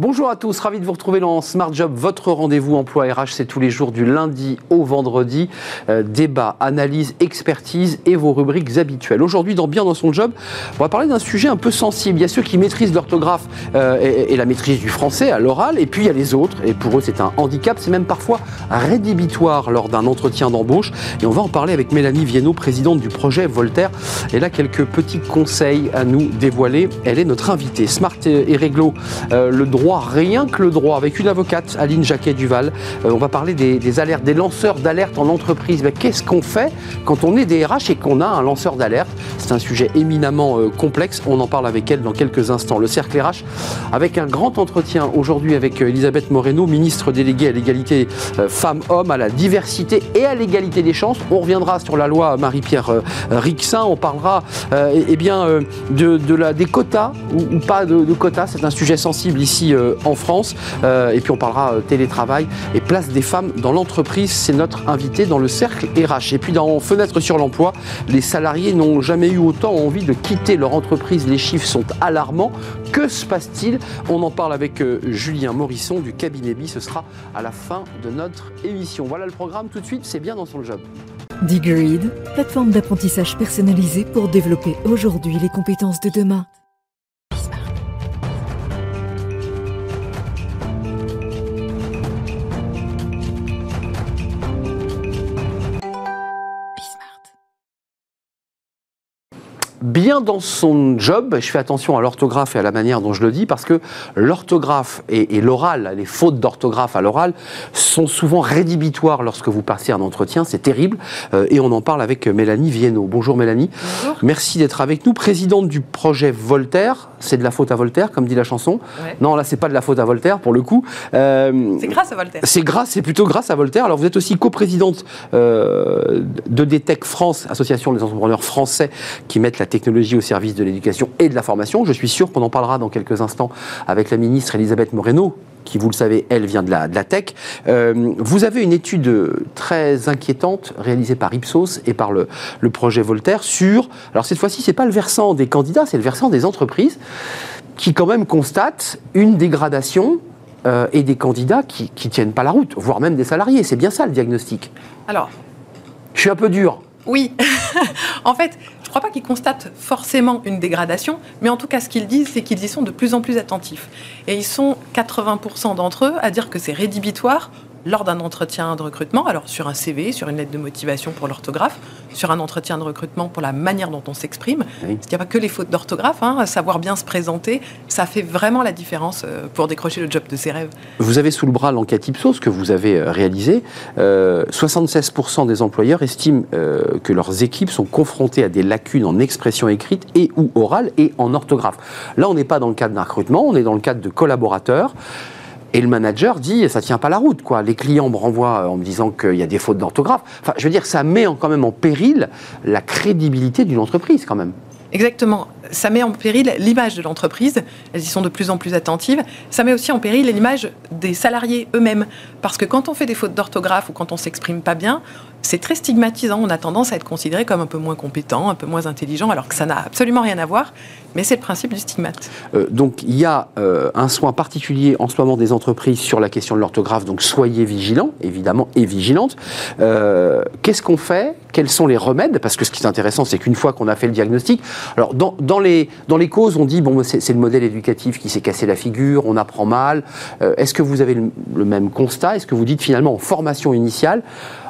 Bonjour à tous, ravi de vous retrouver dans Smart Job, votre rendez-vous emploi RH, c'est tous les jours du lundi au vendredi. Euh, débat, analyse, expertise et vos rubriques habituelles. Aujourd'hui, dans Bien dans son job, on va parler d'un sujet un peu sensible. Il y a ceux qui maîtrisent l'orthographe euh, et, la maîtrise du français à l'oral, et puis il y a les autres, et pour eux c'est un handicap, c'est même parfois rédhibitoire lors d'un entretien d'embauche. Et on va en parler avec Mélanie Viennot, présidente du projet Voltaire. Elle a quelques petits conseils à nous dévoiler. Elle est notre invitée. Smart et réglo, euh, le droit rien que le droit, avec une avocate, Aline Jacquet-Duval. Euh, on va parler des, alertes, des lanceurs d'alerte en entreprise. Qu'est-ce qu'on fait quand on est des RH et qu'on a un lanceur d'alerte? C'est un sujet éminemment euh, complexe. On en parle avec elle dans quelques instants. Le cercle RH, avec un grand entretien aujourd'hui avec euh, Elisabeth Moreno, ministre déléguée à l'égalité femmes-hommes, à la diversité et à l'égalité des chances. On reviendra sur la loi Marie-Pierre Rixin. On parlera eh bien, de, la, des quotas ou, pas de, quotas. C'est un sujet sensible ici en France. Euh, et puis on parlera euh, télétravail et place des femmes dans l'entreprise. C'est notre invité dans le cercle RH. Et puis dans Fenêtre sur l'emploi, les salariés n'ont jamais eu autant envie de quitter leur entreprise. Les chiffres sont alarmants. Que se passe-t-il? On en parle avec Julien Morisson du cabinet B. Ce sera à la fin de notre émission. Voilà le programme tout de suite. C'est bien dans son job. Digreed, plateforme d'apprentissage personnalisée pour développer aujourd'hui les compétences de demain. Bien dans son job. Je fais attention à l'orthographe et à la manière dont je le dis parce que l'orthographe et, l'oral, les fautes d'orthographe à l'oral sont souvent rédhibitoires lorsque vous passez un entretien. C'est terrible. Euh, et on en parle avec Mélanie Viennot. Bonjour Mélanie. Bonjour. Merci d'être avec nous. Présidente du projet Voltaire. C'est de la faute à Voltaire, comme dit la chanson. Non, là, c'est pas de la faute à Voltaire pour le coup. Euh, c'est grâce à Voltaire. C'est grâce, c'est plutôt grâce à Voltaire. Alors vous êtes aussi coprésidente euh, de DTEC France, association des entrepreneurs français qui mettent la technologie au service de l'éducation et de la formation. Je suis sûr qu'on en parlera dans quelques instants avec la ministre Elisabeth Moreno, qui, vous le savez, elle vient de la, de la tech. Euh, vous avez une étude très inquiétante réalisée par Ipsos et par le, le projet Voltaire sur, alors cette fois-ci, c'est pas le versant des candidats, c'est le versant des entreprises qui quand même constatent une dégradation euh, et des candidats qui ne tiennent pas la route, voire même des salariés. C'est bien ça le diagnostic. Alors, je suis un peu dur. Oui. en fait, je ne crois pas qu'ils constatent forcément une dégradation, mais en tout cas, ce qu'ils disent, c'est qu'ils y sont de plus en plus attentifs. Et ils sont 80% d'entre eux à dire que c'est rédhibitoire lors d'un entretien de recrutement, alors sur un CV, sur une lettre de motivation pour l'orthographe, sur un entretien de recrutement pour la manière dont on s'exprime. Il n'y a pas que les fautes d'orthographe, hein, savoir bien se présenter, ça fait vraiment la différence euh, pour décrocher le job de ses rêves. Vous avez sous le bras l'enquête Ipsos que vous avez euh, réalisée. 76% euh, des employeurs estiment que leurs équipes sont confrontées à des lacunes en expression écrite et ou orale et en orthographe. Là, on n'est pas dans le cadre d'un recrutement, on est dans le cadre de collaborateurs. Et le manager dit, ça tient pas la route, quoi. Les clients me renvoient euh, en me disant qu'il y a des fautes d'orthographe. Enfin, je veux dire, ça met quand même en péril la crédibilité d'une entreprise, quand même. Exactement. Ça met en péril l'image de l'entreprise. Elles y sont de plus en plus attentives. Ça met aussi en péril l'image des salariés eux-mêmes. Parce que quand on fait des fautes d'orthographe ou quand on s'exprime pas bien, c'est très stigmatisant. On a tendance à être considéré comme un peu moins compétent, un peu moins intelligent, alors que ça n'a absolument rien à voir. Mais c'est le principe du stigmate. Euh, donc il y a euh, un soin particulier en ce moment des entreprises sur la question de l'orthographe. Donc soyez vigilants, évidemment, et vigilantes. Euh, qu'est-ce qu'on fait? Quels sont les remèdes? Parce que ce qui est intéressant, c'est qu'une fois qu'on a fait le diagnostic, alors dans, dans, les, dans les causes, on dit bon, c'est le modèle éducatif qui s'est cassé la figure, on apprend mal. Est-ce que vous avez le, même constat? Est-ce que vous dites finalement en formation initiale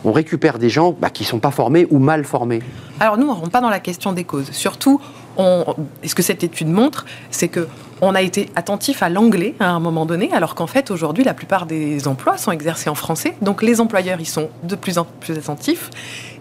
on récupère des gens bah, qui ne sont pas formés ou mal formés? Alors nous, on ne rentre pas dans la question des causes. Surtout, ce que cette étude montre, c'est que on a été attentif à l'anglais à un moment donné, alors qu'en fait, aujourd'hui, la plupart des emplois sont exercés en français. Donc les employeurs, ils sont de plus en plus attentifs.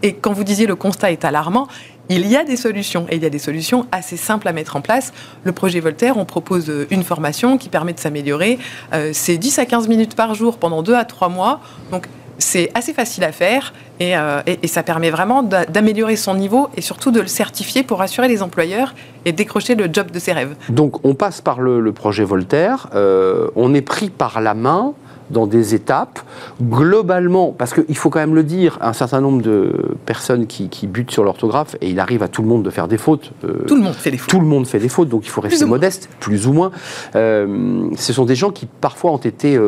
Et quand vous disiez le constat est alarmant, il y a des solutions et il y a des solutions assez simples à mettre en place. Le projet Voltaire, on propose une formation qui permet de s'améliorer. Euh, c'est 10 à 15 minutes par jour pendant 2 à 3 mois. Donc c'est assez facile à faire euh, et, ça permet vraiment d'améliorer son niveau et surtout de le certifier pour assurer les employeurs et décrocher le job de ses rêves. Donc on passe par le, projet Voltaire, euh, on est pris par la main dans des étapes. Globalement, parce qu'il faut quand même le dire, un certain nombre de personne qui, bute sur l'orthographe et il arrive à tout le monde de faire des fautes. tout le monde fait des fautes. Tout le monde fait des fautes, donc il faut rester modeste, plus ou moins. ce sont des gens qui parfois ont été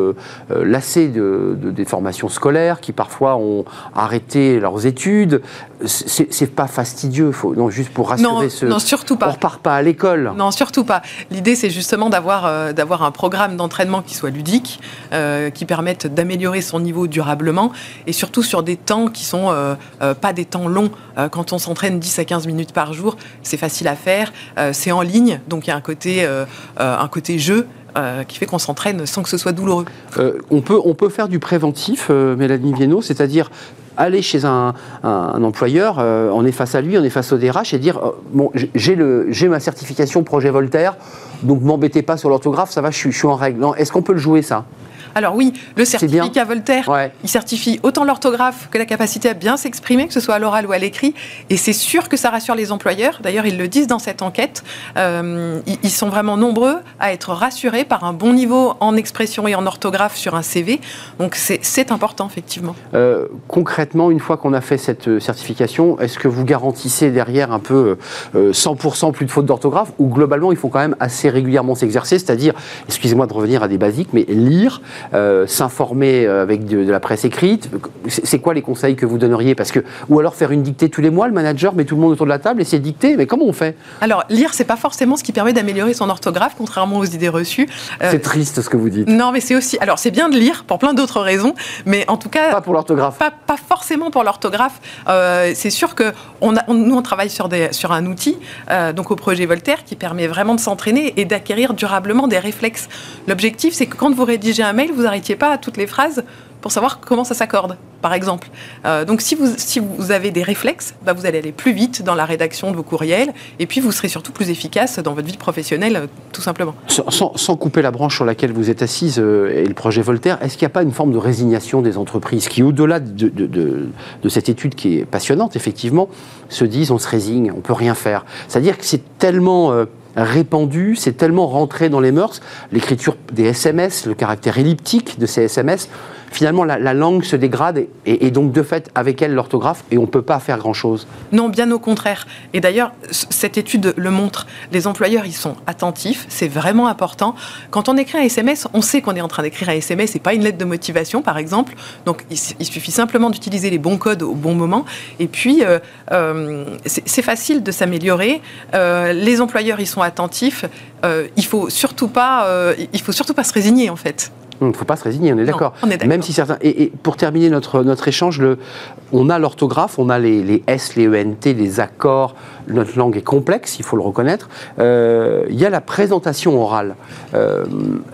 lassés de, des formations scolaires, qui parfois ont arrêté leurs études. C'est pas fastidieux, faut, non, juste pour rassurer non, ce. Non, surtout pas. On repart pas à l'école. Non, surtout pas. L'idée, c'est justement d'avoir d'avoir un programme d'entraînement qui soit ludique, qui permette d'améliorer son niveau durablement et surtout sur des temps qui sont euh, euh, pas des temps longs. Euh, quand on s'entraîne 10 à 15 minutes par jour, c'est facile à faire, c'est en ligne, donc il y a un côté, un côté jeu. qui fait qu'on s'entraîne sans que ce soit douloureux. on, peut, on peut faire du préventif, Mélanie Viennot, c'est-à-dire aller chez un, employeur, on est face à lui, on est face au DRH et dire bon, j'ai ma certification projet Voltaire, donc m'embêtez pas sur l'orthographe, ça va, je je suis en règle. Est-ce qu'on peut le jouer ça? Alors oui, le certificat Voltaire, il certifie autant l'orthographe que la capacité à bien s'exprimer, que ce soit à l'oral ou à l'écrit. Et c'est sûr que ça rassure les employeurs. D'ailleurs, ils le disent dans cette enquête. Euh, ils sont vraiment nombreux à être rassurés par un bon niveau en expression et en orthographe sur un CV. Donc c'est important, effectivement. Euh, concrètement, une fois qu'on a fait cette euh, certification, est-ce que vous garantissez derrière un peu 100% plus de fautes d'orthographe ou globalement, il faut quand même assez régulièrement s'exercer, c'est-à-dire, excusez-moi de revenir à des basiques, mais lire, euh, s'informer euh, avec de, la presse écrite C'est quoi les conseils que vous donneriez? Parce que ou alors faire une dictée tous les mois, le manager met tout le monde autour de la table et c'est dicté. Mais comment on fait? Alors lire, c'est pas forcément ce qui permet d'améliorer son orthographe, contrairement aux idées reçues. Euh, c'est triste ce que vous dites. Non, mais c'est aussi. Alors c'est bien de lire pour plein d'autres raisons, mais en tout cas pas pour l'orthographe. Pas, pas, forcément pour l'orthographe. c'est sûr que on a, nous on travaille sur des sur un outil, donc au projet Voltaire, qui permet vraiment de s'entraîner et d'acquérir durablement des réflexes. L'objectif, c'est que quand vous rédigez un mail vous n'arrêtiez pas à toutes les phrases pour savoir comment ça s'accorde, par exemple. Euh, donc si vous, si vous avez des réflexes, bah, vous allez aller plus vite dans la rédaction de vos courriels, et puis vous serez surtout plus efficace dans votre vie professionnelle, euh, tout simplement. Sans, couper la branche sur laquelle vous êtes assise euh, et le projet Voltaire, est-ce qu'il n'y a pas une forme de résignation des entreprises qui, au-delà de, de, cette étude qui est passionnante, effectivement, se disent on se résigne, on peut rien faire C'est-à-dire que c'est tellement répandu, c'est tellement rentré dans les mœurs, l'écriture des SMS, le caractère elliptique de ces SMS, finalement la, langue se dégrade et, donc de fait avec elle l'orthographe et on ne peut pas faire grand-chose. Non, bien au contraire. Et d'ailleurs, cette étude le montre. Les employeurs, ils sont attentifs, c'est vraiment important. Quand on écrit un SMS, on sait qu'on est en train d'écrire un SMS et pas une lettre de motivation, par exemple. Donc il, suffit simplement d'utiliser les bons codes au bon moment. Et puis, euh, euh, c'est facile de s'améliorer. Euh, les employeurs, ils sont attentifs. il faut surtout pas, il faut surtout pas se résigner en fait. Il ne faut pas se résigner, on est d'accord. Même si certains. Et, pour terminer notre, notre échange, le, on a l'orthographe, on a les, les, S, les ENT, les accords. Notre langue est complexe, il faut le reconnaître. Euh, il y a la présentation orale. Euh,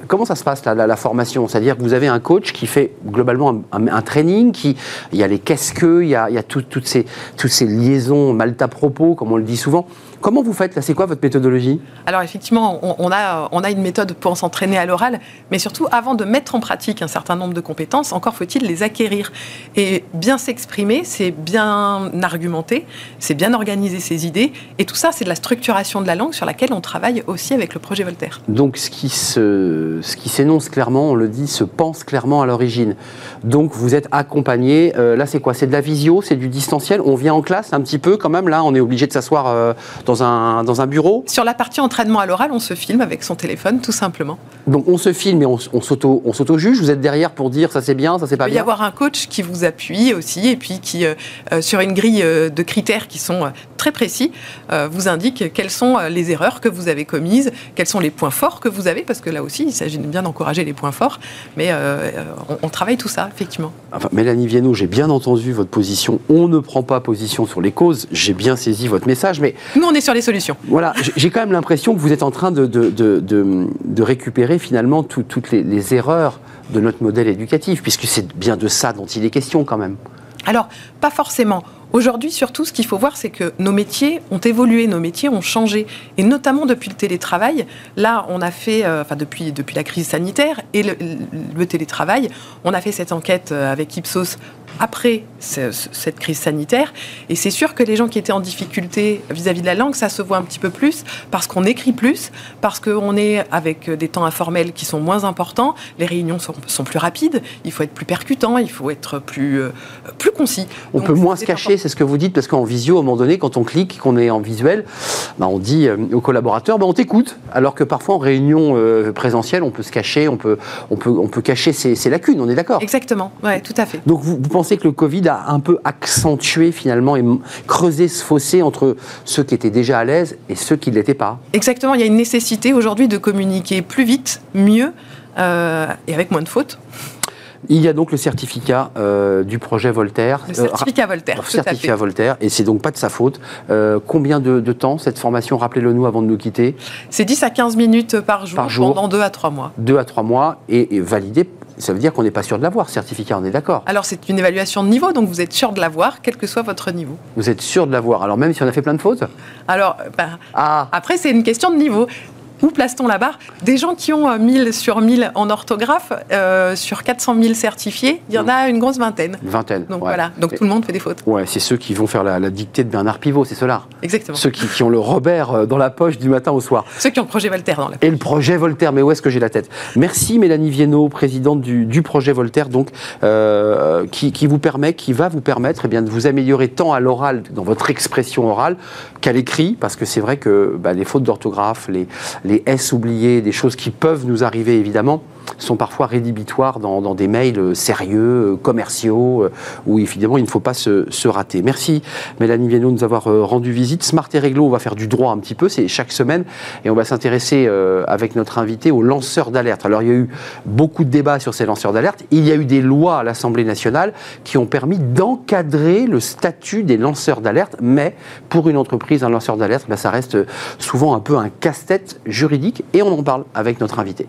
comment ça se passe la, la formation? C'est-à-dire que vous avez un coach qui fait globalement un, training, qui, il y a les qu'est-ce que, il y a, il y a toutes, ces, toutes ces liaisons mal à propos, comme on le dit souvent. Comment vous faites C'est quoi votre méthodologie? Alors effectivement, on, a, on a une méthode pour s'entraîner à l'oral, mais surtout avant de mettre en pratique un certain nombre de compétences, encore faut-il les acquérir. Et bien s'exprimer, c'est bien argumenter, c'est bien organiser ses idées, et tout ça, c'est de la structuration de la langue sur laquelle on travaille aussi avec le projet Voltaire. Donc ce qui, se, ce qui s'énonce clairement, on le dit, se pense clairement à l'origine. Donc vous êtes accompagné, euh, là c'est quoi? C'est de la visio, c'est du distanciel, on vient en classe un petit peu quand même, là on est obligé de s'asseoir euh, dans dans un, bureau Sur la partie entraînement à l'oral, on se filme avec son téléphone, tout simplement. Donc on se filme et on, on s'auto-juge Vous êtes derrière pour dire ça c'est bien, ça c'est pas bien Il peut y avoir un coach qui vous appuie aussi et puis qui, euh, euh, sur une grille euh, de critères qui sont très précis, vous indique quelles sont les erreurs que vous avez commises, quels sont les points forts que vous avez, parce que là aussi, il s'agit bien d'encourager les points forts. Mais on, travaille tout ça, effectivement. Enfin, Mélanie Viennot, j'ai bien entendu votre position. On ne prend pas position sur les causes. J'ai bien saisi votre message, mais... Nous, on est sur les solutions. Voilà, j'ai quand même l'impression que vous êtes en train de, de, de, récupérer finalement toutes les, les erreurs de notre modèle éducatif, puisque c'est bien de ça dont il est question quand même. Alors, pas forcément. Aujourd'hui, surtout, ce qu'il faut voir, c'est que nos métiers ont évolué, nos métiers ont changé, et notamment depuis le télétravail. Là, on a fait, euh, enfin depuis, depuis la crise sanitaire et le, télétravail, on a fait cette enquête euh, avec Ipsos après cette crise sanitaire. Et c'est sûr que les gens qui étaient en difficulté vis-à-vis de la langue, ça se voit un petit peu plus parce qu'on écrit plus, parce qu'on est avec des temps informels qui sont moins importants, les réunions sont, plus rapides, il faut être plus percutant, il faut être plus, euh, plus concis. On peut moins se cacher, c'est ce que vous dites, parce qu'en visio, à un moment donné, quand on clique, qu'on est en visuel, bah, on dit euh, aux collaborateurs, bah, on t'écoute, alors que parfois en réunion euh, présentielle, on peut se cacher, on peut, on peut, on peut cacher ses, lacunes, on est d'accord Exactement, ouais, tout à fait. Donc vous, vous pensez que le Covid a un peu accentué finalement et creusé ce fossé entre ceux qui étaient déjà à l'aise et ceux qui ne l'étaient pas? Exactement, il y a une nécessité aujourd'hui de communiquer plus vite, mieux euh, et avec moins de fautes. Il y a donc le certificat euh, du projet Voltaire. Le certificat Voltaire. Euh, certificat Voltaire, et c'est donc pas de sa faute. combien de, temps cette formation Rappelez-le nous avant de nous quitter? C'est 10 à 15 minutes par jour, par jour pendant 2 à 3 mois. 2 à 3 mois et, et validé ça veut dire qu'on n'est pas sûr de l'avoir, certificat, on est d'accord Alors c'est une évaluation de niveau, donc vous êtes sûr de l'avoir, quel que soit votre niveau. Vous êtes sûr de l'avoir, alors même si on a fait plein de fautes? Alors, ben, ah. après c'est une question de niveau. Où place-t-on la barre Des gens qui ont 1000 euh, sur 1000 en orthographe, euh, sur 400 000 certifiés, il y en a une grosse vingtaine. Une vingtaine. Donc voilà, donc tout le monde fait des fautes. Ouais, c'est ceux qui vont faire la, dictée de Bernard Pivot, c'est ceux-là. Exactement. Ceux qui, ont le Robert euh, dans la poche du matin au soir. Ceux qui ont le projet Voltaire dans la poche. Et le projet Voltaire, mais où est-ce que j'ai la tête? Merci Mélanie Viennot, présidente du, projet Voltaire, donc, qui, vous permet, qui va vous permettre eh bien, de vous améliorer tant à l'oral, dans votre expression orale, qu'à l'écrit, parce que c'est vrai que bah, les fautes d'orthographe, les, les S oubliés, des choses qui peuvent nous arriver évidemment sont parfois rédhibitoires dans, des mails euh, sérieux, euh, commerciaux, euh, où évidemment il ne faut pas se, rater. Merci Mélanie Viennot de nous avoir rendu visite. Smart et Réglo, on va faire du droit un petit peu, c'est chaque semaine, et on va s'intéresser avec notre invité aux lanceurs d'alerte. Alors il y a eu beaucoup de débats sur ces lanceurs d'alerte. Il y a eu des lois à l'Assemblée nationale qui ont permis d'encadrer le statut des lanceurs d'alerte, mais pour une entreprise, un lanceur d'alerte, ben, ça reste souvent un peu un casse-tête juridique, et on en parle avec notre invité.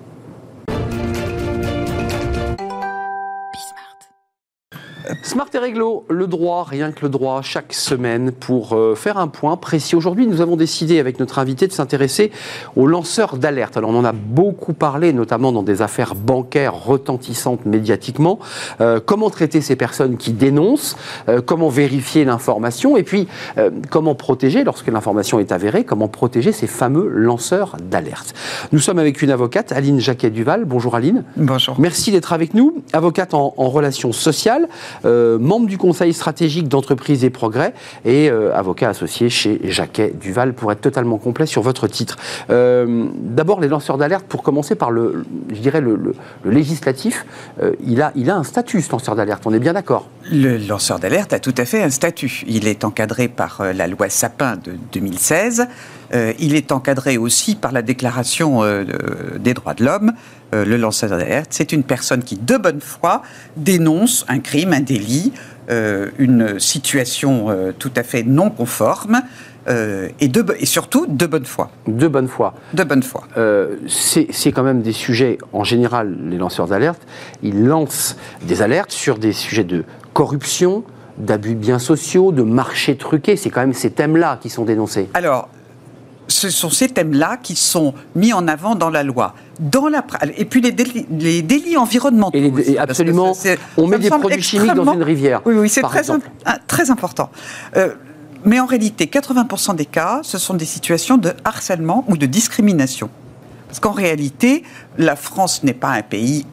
Smart et Réglo, le droit, rien que le droit, chaque semaine pour euh, faire un point précis. Aujourd'hui, nous avons décidé avec notre invité de s'intéresser aux lanceurs d'alerte. Alors, on en a beaucoup parlé, notamment dans des affaires bancaires retentissantes médiatiquement. Euh, comment traiter ces personnes qui dénoncent? Euh, Comment vérifier l'information? Et puis, comment protéger, lorsque l'information est avérée, comment protéger ces fameux lanceurs d'alerte? Nous sommes avec une avocate, Aline Jacquet-Duval. Bonjour Aline. Bonjour. Merci d'être avec nous. Avocate en, en relations sociales. Euh, membre du Conseil stratégique d'entreprise et progrès et euh, avocat associé chez Jacquet Duval pour être totalement complet sur votre titre. Euh, d'abord, les lanceurs d'alerte, pour commencer par le, je dirais le, législatif, il, a, il a un statut, ce lanceur d'alerte, on est bien d'accord? Le lanceur d'alerte a tout à fait un statut. Il est encadré par la loi Sapin de 2016. Il est encadré aussi par la Déclaration des droits de l'homme euh, le lanceur d'alerte, c'est une personne qui, de bonne foi, dénonce un crime, un délit, euh, une situation euh, tout à fait non conforme. et, de, et, surtout de bonne foi. De bonne foi. De bonne foi. c'est quand même des sujets, en général, les lanceurs d'alerte, ils lancent des alertes sur des sujets de corruption, d'abus de biens sociaux, de marché truqué. C'est quand même ces thèmes-là qui sont dénoncés. Alors, ce sont ces thèmes-là qui sont mis en avant dans la loi. Dans la, et puis les délits, les délits environnementaux. Et, absolument, on met des produits chimiques dans une rivière. Oui, oui c'est très, très important. Euh, mais en réalité, 80% des cas, ce sont des situations de harcèlement ou de discrimination. Parce qu'en réalité, la France n'est pas un pays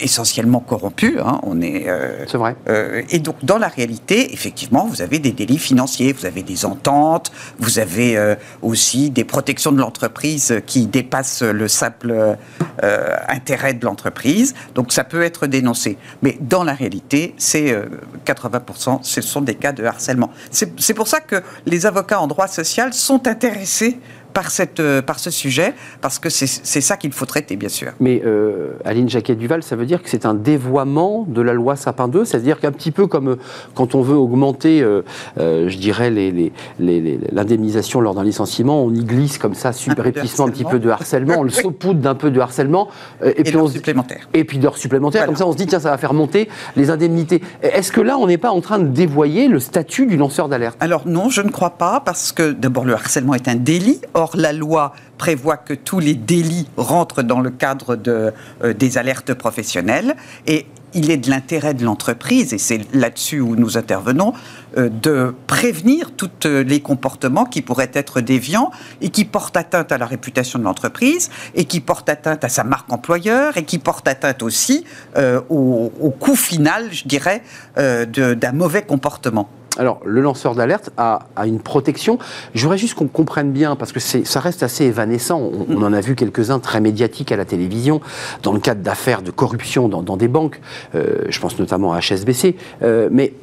essentiellement corrompu. Hein, on est. Euh, c'est vrai. Euh, et donc, dans la réalité, effectivement, vous avez des délits financiers, vous avez des ententes, vous avez euh, aussi des protections de l'entreprise qui dépassent le simple intérêt de l'entreprise. Donc, ça peut être dénoncé. Mais dans la réalité, c'est 80%, ce sont des cas de harcèlement. C'est pour ça que les avocats en droit social sont intéressés par, cette, euh, par ce sujet, parce que c'est ça qu'il faut traiter, bien sûr. Mais euh, Aline Jacquet-Duval, ça veut dire que c'est un dévoiement de la loi Sapin 2 C'est-à-dire qu'un petit peu comme euh, quand on veut augmenter, je dirais, l'indemnisation les, lors d'un licenciement, on y glisse comme ça, subrepticement, un, un, petit peu de harcèlement, on le saupoudre d'un peu de harcèlement. et, puis on supplémentaire. Et puis d'heures supplémentaires, comme ça on se dit, tiens, ça va faire monter les indemnités. Est-ce que là, on n'est pas en train de dévoyer le statut du lanceur d'alerte? Alors non, je ne crois pas, parce que d'abord, le harcèlement est un délit. Or, la loi prévoit que tous les délits rentrent dans le cadre euh, des alertes professionnelles. Et il est de l'intérêt de l'entreprise, et c'est là-dessus où nous intervenons, euh, de prévenir tous les comportements qui pourraient être déviants et qui portent atteinte à la réputation de l'entreprise et qui portent atteinte à sa marque employeur et qui portent atteinte aussi euh, au, coût final, je dirais, euh, d'un mauvais comportement. Alors, le lanceur d'alerte a, une protection. Je voudrais juste qu'on comprenne bien, parce que ça reste assez évanescent. On, en a vu quelques-uns très médiatiques à la télévision, dans le cadre d'affaires de corruption dans, des banques. Euh, je pense notamment à HSBC. Euh, mais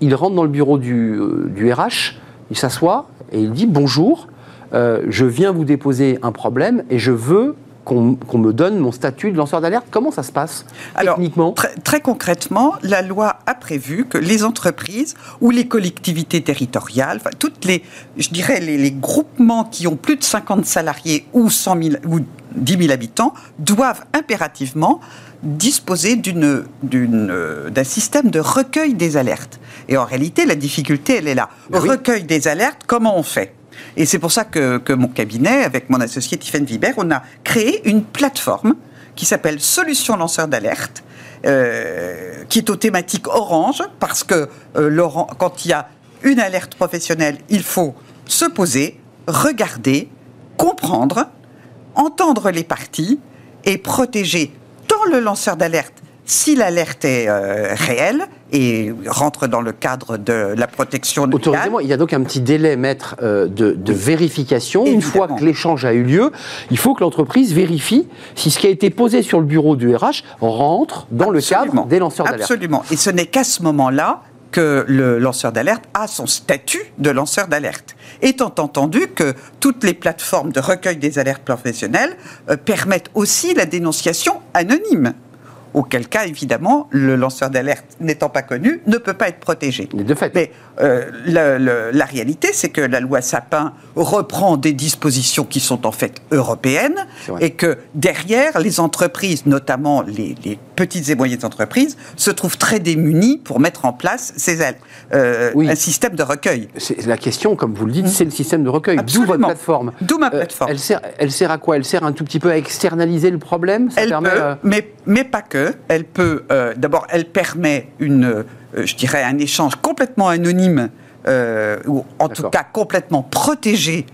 il rentre dans le bureau du, du RH, il s'assoit et il dit Bonjour, euh, je viens vous déposer un problème et je veux qu'on me donne mon statut de lanceur d'alerte Comment ça se passe techniquement? très, concrètement, la loi a prévu que les entreprises ou les collectivités territoriales, enfin, toutes les, je dirais, les, groupements qui ont plus de 50 salariés ou, 100 000, ou 10 000 habitants doivent impérativement disposer d'un système de recueil des alertes. Et en réalité, la difficulté, elle est là. Ben recueil des alertes, comment on fait? Et c'est pour ça que, mon cabinet, avec mon associé Tiffen Viber, on a créé une plateforme qui s'appelle Solutions lanceurs d'alerte, euh, qui est aux thématiques orange, parce que euh, quand il y a une alerte professionnelle, il faut se poser, regarder, comprendre, entendre les parties et protéger tant le lanceur d'alerte si l'alerte est euh, réelle et rentre dans le cadre de la protection Autorisez-moi, il y a donc un petit délai, maître, euh, de, vérification. Une fois que l'échange a eu lieu, il faut que l'entreprise vérifie si ce qui a été posé sur le bureau du RH rentre dans le cadre des lanceurs d'alerte. Absolument. Et ce n'est qu'à ce moment-là que le lanceur d'alerte a son statut de lanceur d'alerte. Étant entendu que toutes les plateformes de recueil des alertes professionnelles euh, permettent aussi la dénonciation anonyme auquel cas, évidemment, le lanceur d'alerte n'étant pas connu ne peut pas être protégé. De fait. Mais euh, la réalité, c'est que la loi Sapin reprend des dispositions qui sont en fait européennes et que derrière, les entreprises, notamment les, petites et moyennes entreprises, se trouvent très démunies pour mettre en place ces, euh, un système de recueil. La question, comme vous le dites, c'est le système de recueil. D'où votre plateforme. D'où ma euh, plateforme. elle, sert, elle sert à quoi? Elle sert un tout petit peu à externaliser le problème? Elle peut, mais, mais pas que elle peut, d'abord, elle permet une, euh, je dirais, un échange complètement anonyme, euh, ou en tout cas complètement protégé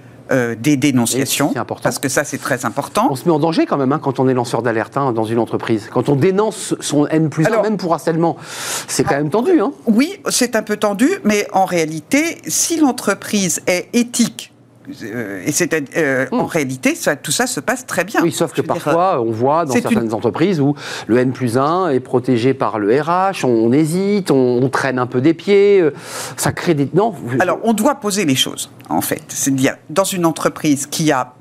des dénonciations. Parce que ça, c'est très important. On se met en danger quand même hein, quand on est lanceur d'alerte hein, dans une entreprise. Quand on dénonce son N plus 1, même pour harcèlement, c'est quand même tendu. Hein. Oui, c'est un peu tendu, mais en réalité, si l'entreprise est éthique, euh, et c'est euh, en hmm. réalité, ça, tout ça se passe très bien. Oui, sauf que parfois, on voit dans certaines entreprises où le N plus 1 est protégé par le RH, on, hésite, on, traîne un peu des pieds, euh, ça crée des... Non Alors, on doit poser les choses, en fait. C'est-à-dire, dans une entreprise qui a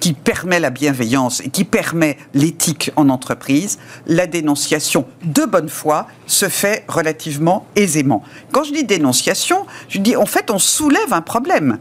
qui permet la bienveillance et qui permet l'éthique en entreprise, la dénonciation de bonne foi se fait relativement aisément. Quand je dis dénonciation, je dis en fait on soulève un problème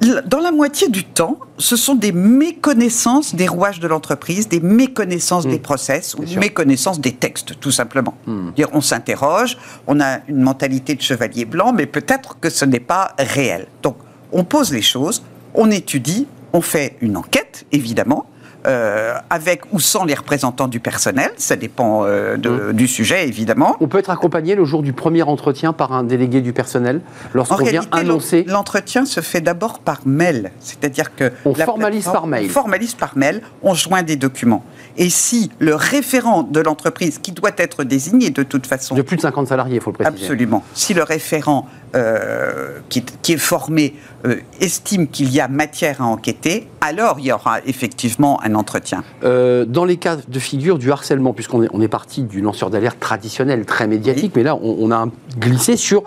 dans la moitié du temps, ce sont des méconnaissances des rouages de l'entreprise, des méconnaissances des hmm. process ou des méconnaissances des textes, tout simplement. Hmm. On s'interroge, on a une mentalité de chevalier blanc, mais peut-être que ce n'est pas réel. Donc, on pose les choses, on étudie, on fait une enquête, évidemment, euh, avec ou sans les représentants du personnel, ça dépend euh, mmh. du sujet évidemment. On peut être accompagné le jour du premier entretien par un délégué du personnel lorsqu'on vient annoncer. L'entretien se fait d'abord par mail, c'est-à-dire que on formalise par mail. On formalise par mail, on joint des documents. Et si le référent de l'entreprise, qui doit être désigné de toute façon, de plus de 50 salariés, il faut le préciser. Absolument. Si le référent euh, qui, est formé euh, estime qu'il y a matière à enquêter, alors il y aura effectivement un entretien. Euh, dans les cas de figure du harcèlement, puisqu'on est, on est parti du lanceur d'alerte traditionnel, très médiatique, mais là on, a glissé sur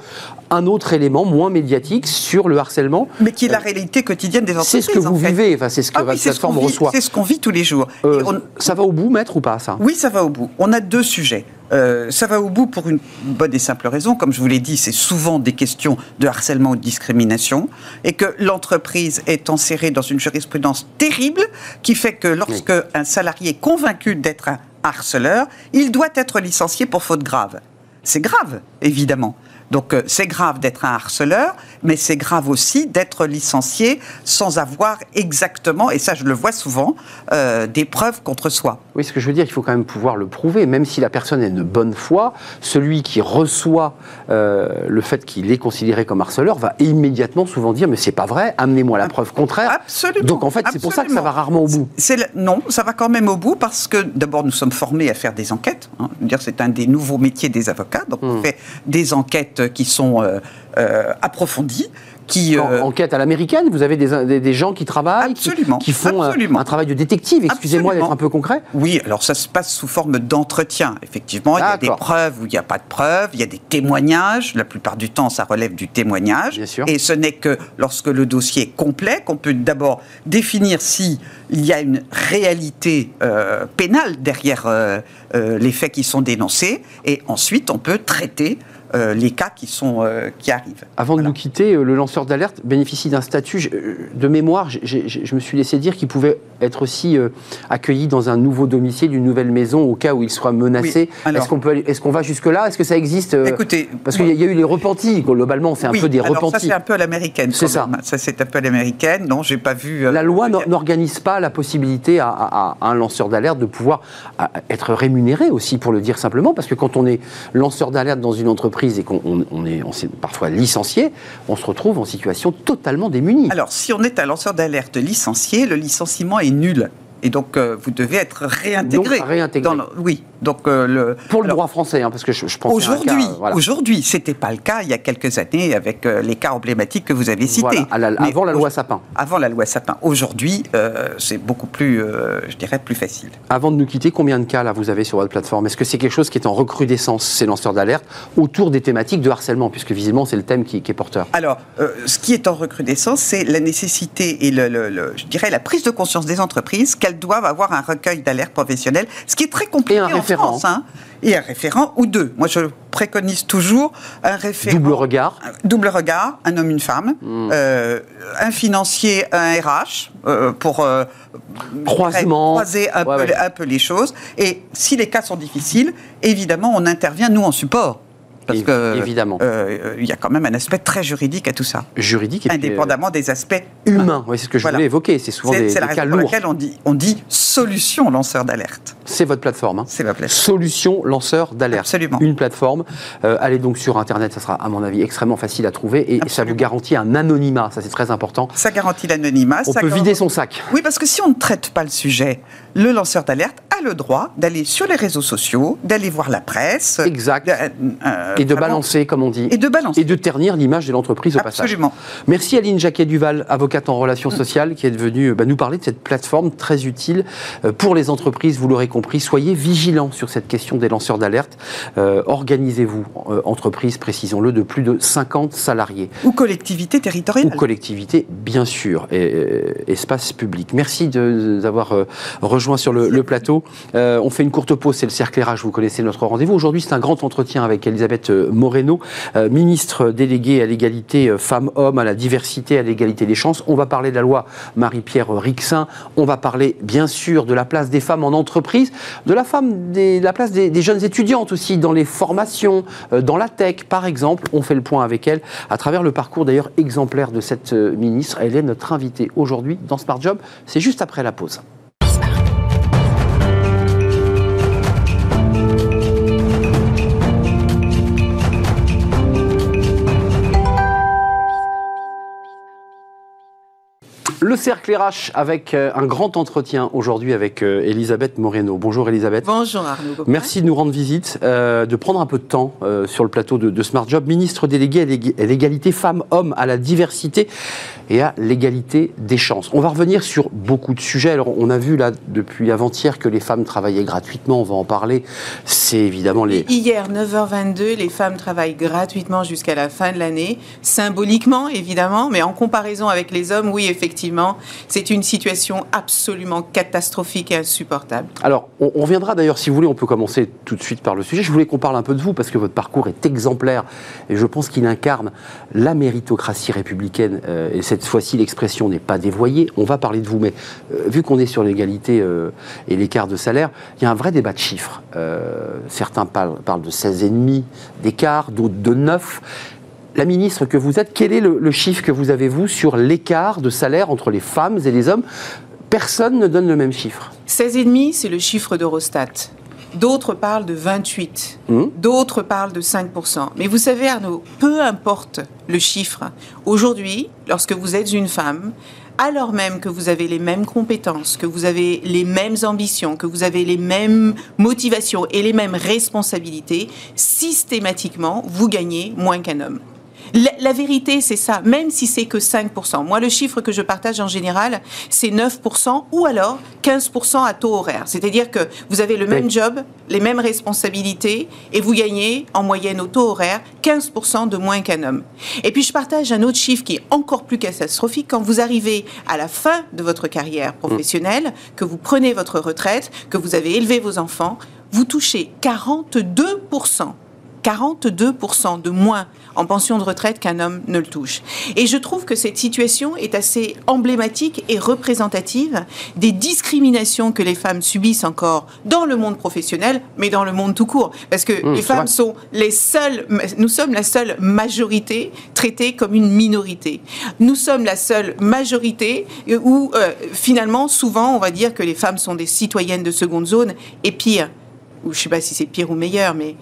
un autre élément moins médiatique sur le harcèlement. Mais qui est la réalité quotidienne des entreprises. C'est ce que vous vivez, enfin, c'est ce que ah votre plateforme reçoit. C'est ce qu'on vit tous les jours. Ça va au bout, maître, ou pas, ça? Oui, ça va au bout. On a deux sujets. Euh, ça va au bout pour une bonne et simple raison. Comme je vous l'ai dit, c'est souvent des questions de harcèlement ou de discrimination. Et que l'entreprise est enserrée dans une jurisprudence terrible qui fait que lorsque un salarié est convaincu d'être un harceleur, il doit être licencié pour faute grave. C'est grave, évidemment. Donc euh, c'est grave d'être un harceleur, mais c'est grave aussi d'être licencié sans avoir exactement, et ça je le vois souvent, euh, des preuves contre soi. Oui, ce que je veux dire, il faut quand même pouvoir le prouver. Même si la personne est de bonne foi, celui qui reçoit euh, le fait qu'il est considéré comme harceleur va immédiatement souvent dire Mais c'est pas vrai, amenez-moi la preuve contraire. Absolument. Donc en fait, c'est pour ça que ça va rarement au bout. Non, ça va quand même au bout parce que d'abord, nous sommes formés à faire des enquêtes. Hein. dire, c'est un des nouveaux métiers des avocats. Donc on hmm. fait des enquêtes qui sont euh, euh, approfondies qui euh, enquête à l'américaine. Vous avez des, des, gens qui travaillent, qui, font euh, Un, travail de détective. Excusez-moi d'être un peu concret. Oui, alors ça se passe sous forme d'entretien. Effectivement, il y a des preuves ou il n'y a pas de preuves. Il y a des témoignages. La plupart du temps, ça relève du témoignage. Bien sûr. Et ce n'est que lorsque le dossier est complet qu'on peut d'abord définir si il y a une réalité euh, pénale derrière les faits qui sont dénoncés, et ensuite on peut traiter euh, les cas qui, sont, euh, qui arrivent. Avant de nous quitter, euh, le lanceur d'alerte bénéficie d'un statut. de mémoire, je me suis laissé dire qu'il pouvait être aussi accueilli dans un nouveau domicile, une nouvelle maison, au cas où il soit menacé. est-ce qu'on est-ce qu'on va jusque là Est-ce que ça existe Écoutez, parce qu'il y, a eu les repentis. Globalement, c'est un peu des repentis. Ça c'est un peu à l'américaine. C'est ça. Ça c'est un peu à l'américaine. Non, j'ai pas vu. La loi n'organise pas la possibilité à, un lanceur d'alerte de pouvoir être rémunéré aussi, pour le dire simplement, parce que quand on est lanceur d'alerte dans une entreprise et qu'on on est, parfois licencié, on se retrouve en situation totalement démunie. Alors, si on est un lanceur d'alerte licencié, le licenciement est nul. Et donc, euh, vous devez être réintégré. Donc, réintégré. oui. Donc, euh, le, Pour le droit français, hein, parce que je, pense Aujourd'hui, aujourd'hui, ce n'était pas le cas il y a quelques années avec euh, les cas emblématiques que vous avez cités. avant la loi Sapin. Avant la loi Sapin. Aujourd'hui, c'est beaucoup plus, je dirais, plus facile. Avant de nous quitter, combien de cas là vous avez sur votre plateforme? Est-ce que c'est quelque chose qui est en recrudescence, ces lanceurs d'alerte, autour des thématiques de harcèlement, puisque visiblement c'est le thème qui, est porteur Alors, ce qui est en recrudescence, c'est la nécessité et le, je dirais la prise de conscience des entreprises qu'elles doivent avoir un recueil d'alerte professionnelle, ce qui est très compliqué en France. Hein, et un référent ou deux. Moi, je préconise toujours un référent. Double regard. double regard, un homme, une femme. Hmm. Euh, un financier, un RH, euh, pour euh, Croisement. croiser un, peu, un peu les choses. Et si les cas sont difficiles, évidemment, on intervient, nous, en support. Parce que, évidemment, euh, il y a quand même un aspect très juridique à tout ça. Juridique, et indépendamment des aspects humains. Oui, c'est ce que je voulais évoquer. C'est souvent des, la cas lourds. Pour laquelle on dit, on dit solution lanceur d'alerte. C'est votre plateforme. Hein. C'est ma plateforme. Solution lanceur d'alerte. Absolument. Une plateforme. Euh, allez donc sur Internet, ça sera à mon avis extrêmement facile à trouver et ça vous garantit un anonymat. Ça c'est très important. Ça garantit l'anonymat. On peut vider son sac. Oui, parce que si on ne traite pas le sujet, le lanceur d'alerte a le droit d'aller sur les réseaux sociaux, d'aller voir la presse. Exact. Euh, et de balancer, comme on dit. Et de balancer. Et de ternir l'image de l'entreprise au passage. Absolument. Merci Aline Jacquet-Duval, avocate en relations sociales, qui est venue bah, nous parler de cette plateforme très utile euh, pour les entreprises. Vous l'aurez compris, soyez vigilants sur cette question des lanceurs d'alerte. Euh, organisez-vous, entreprise, précisons-le, de plus de 50 salariés. Ou collectivité territoriale. Ou collectivité, bien sûr, et, espace public. Merci d'avoir rejoint rejoint sur le, plateau. Euh, on fait une courte pause, c'est le cercle RH, vous connaissez notre rendez-vous. Aujourd'hui, c'est un grand entretien avec Elisabeth euh, Moreno, euh, ministre déléguée à l'égalité femmes-hommes, à la diversité, à l'égalité des chances. On va parler de la loi Marie-Pierre Rixin. On va parler, bien sûr, de la place des femmes en entreprise, de la, femme la place des, des jeunes étudiantes aussi dans les formations, dans la tech, par exemple. On fait le point avec elle à travers le parcours d'ailleurs exemplaire de cette ministre. Elle est notre invitée aujourd'hui dans Smart Job. C'est juste après la pause. Le cercle RH avec euh, un grand entretien aujourd'hui avec euh, Elisabeth Moreno. Bonjour Elisabeth. Bonjour Arnaud. Merci de nous rendre visite, euh, de prendre un peu de temps sur le plateau de, Smart Job. Ministre délégué à l'égalité femmes-hommes, à la diversité et à l'égalité des chances. On va revenir sur beaucoup de sujets. Alors on a vu là depuis avant-hier que les femmes travaillaient gratuitement, on va en parler. C'est évidemment les... Hier 9h22, les femmes travaillent gratuitement jusqu'à la fin de l'année, symboliquement évidemment, mais en comparaison avec les hommes, oui effectivement c'est une situation absolument catastrophique et insupportable. Alors, on, reviendra d'ailleurs, si vous voulez, on peut commencer tout de suite par le sujet. Je voulais qu'on parle un peu de vous, parce que votre parcours est exemplaire, et je pense qu'il incarne la méritocratie républicaine, euh, et cette fois-ci, l'expression n'est pas dévoyée. On va parler de vous, mais euh, vu qu'on est sur l'égalité euh, et l'écart de salaire, il y a un vrai débat de chiffres. certains parlent, parlent de 16,5 d'écart, d'autres de 9 la ministre que vous êtes, quel est le, chiffre que vous avez, vous, sur l'écart de salaire entre les femmes et les hommes? Personne ne donne le même chiffre. 16,5, c'est le chiffre d'Eurostat. D'autres parlent de 28, mmh. d'autres parlent de 5%. Mais vous savez, Arnaud, peu importe le chiffre, aujourd'hui, lorsque vous êtes une femme, alors même que vous avez les mêmes compétences, que vous avez les mêmes ambitions, que vous avez les mêmes motivations et les mêmes responsabilités, systématiquement, vous gagnez moins qu'un homme. La, vérité, c'est ça, même si c'est que 5%. Moi, le chiffre que je partage en général, c'est 9% ou alors 15% à taux horaire. C'est-à-dire que vous avez le même job, les mêmes responsabilités et vous gagnez en moyenne au taux horaire 15% de moins qu'un homme. Et puis, je partage un autre chiffre qui est encore plus catastrophique. Quand vous arrivez à la fin de votre carrière professionnelle, que vous prenez votre retraite, que vous avez élevé vos enfants, vous touchez 42% 42% de moins en pension de retraite qu'un homme ne le touche. Et je trouve que cette situation est assez emblématique et représentative des discriminations que les femmes subissent encore dans le monde professionnel, mais dans le monde tout court. Parce que mmh, les femmes sont les seules, nous sommes la seule majorité traitée comme une minorité. Nous sommes la seule majorité où euh, finalement, souvent, on va dire que les femmes sont des citoyennes de seconde zone, et pire, ou je ne sais pas si c'est pire ou meilleur, mais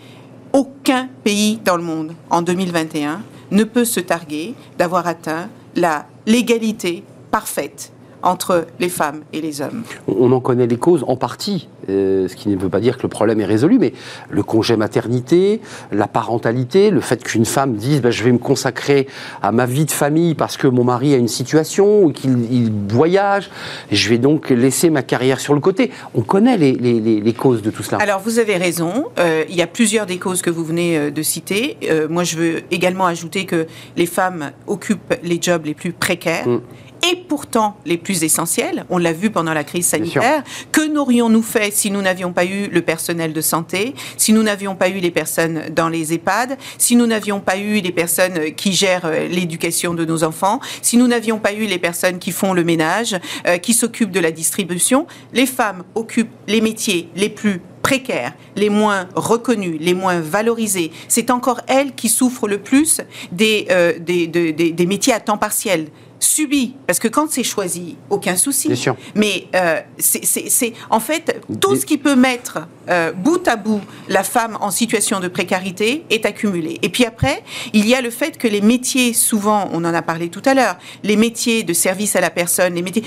aucun pays dans le monde en 2021 ne peut se targuer d'avoir atteint la légalité parfaite entre les femmes et les hommes. On en connaît les causes en partie, euh, ce qui ne veut pas dire que le problème est résolu, mais le congé maternité, la parentalité, le fait qu'une femme dise bah, je vais me consacrer à ma vie de famille parce que mon mari a une situation ou qu'il voyage, je vais donc laisser ma carrière sur le côté. On connaît les, causes de tout cela. Alors vous avez raison, euh, il y a plusieurs des causes que vous venez euh, de citer. moi je veux également ajouter que les femmes occupent les jobs les plus précaires. Mm et pourtant les plus essentiels. On l'a vu pendant la crise sanitaire. Que n'aurions-nous fait si nous n'avions pas eu le personnel de santé, si nous n'avions pas eu les personnes dans les EHPAD, si nous n'avions pas eu les personnes qui gèrent euh, l'éducation de nos enfants, si nous n'avions pas eu les personnes qui font le ménage, euh, qui s'occupent de la distribution Les femmes occupent les métiers les plus précaires, les moins reconnus, les moins valorisés. C'est encore elles qui souffrent le plus des, euh, des, des métiers à temps partiel subi, parce que quand c'est choisi, aucun souci. Mais euh, c'est en fait tout ce qui peut mettre euh, bout à bout la femme en situation de précarité est accumulé. Et puis après, il y a le fait que les métiers, souvent, on en a parlé tout à l'heure, les métiers de service à la personne, les métiers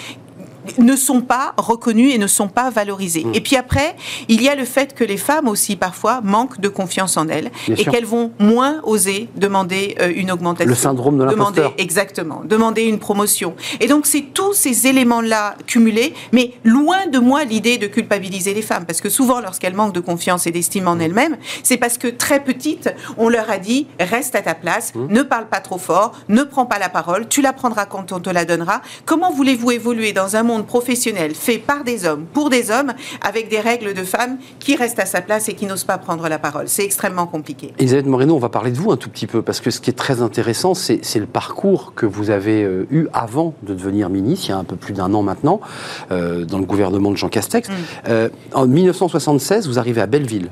ne sont pas reconnus et ne sont pas valorisés. Hmm. Et puis après, il y a le fait que les femmes aussi parfois manquent de confiance en elles et qu'elles vont moins oser demander euh, une augmentation. Le syndrome de l'imposteur. Exactement, demander une promotion. Et donc c'est tous ces éléments-là cumulés, mais loin de moi l'idée de culpabiliser les femmes, parce que souvent lorsqu'elles manquent de confiance et d'estime en hmm. elles-mêmes, c'est parce que très petites, on leur a dit reste à ta place, hmm. ne parle pas trop fort, ne prends pas la parole, tu la prendras quand on te la donnera. Comment voulez-vous évoluer dans un monde professionnel fait par des hommes, pour des hommes, avec des règles de femmes qui restent à sa place et qui n'osent pas prendre la parole. C'est extrêmement compliqué. Elisabeth Moreno, on va parler de vous un tout petit peu, parce que ce qui est très intéressant, c'est le parcours que vous avez euh, eu avant de devenir ministre, il y a un peu plus d'un an maintenant, euh, dans le gouvernement de Jean Castex. Mm. Euh, en 1976, vous arrivez à Belleville.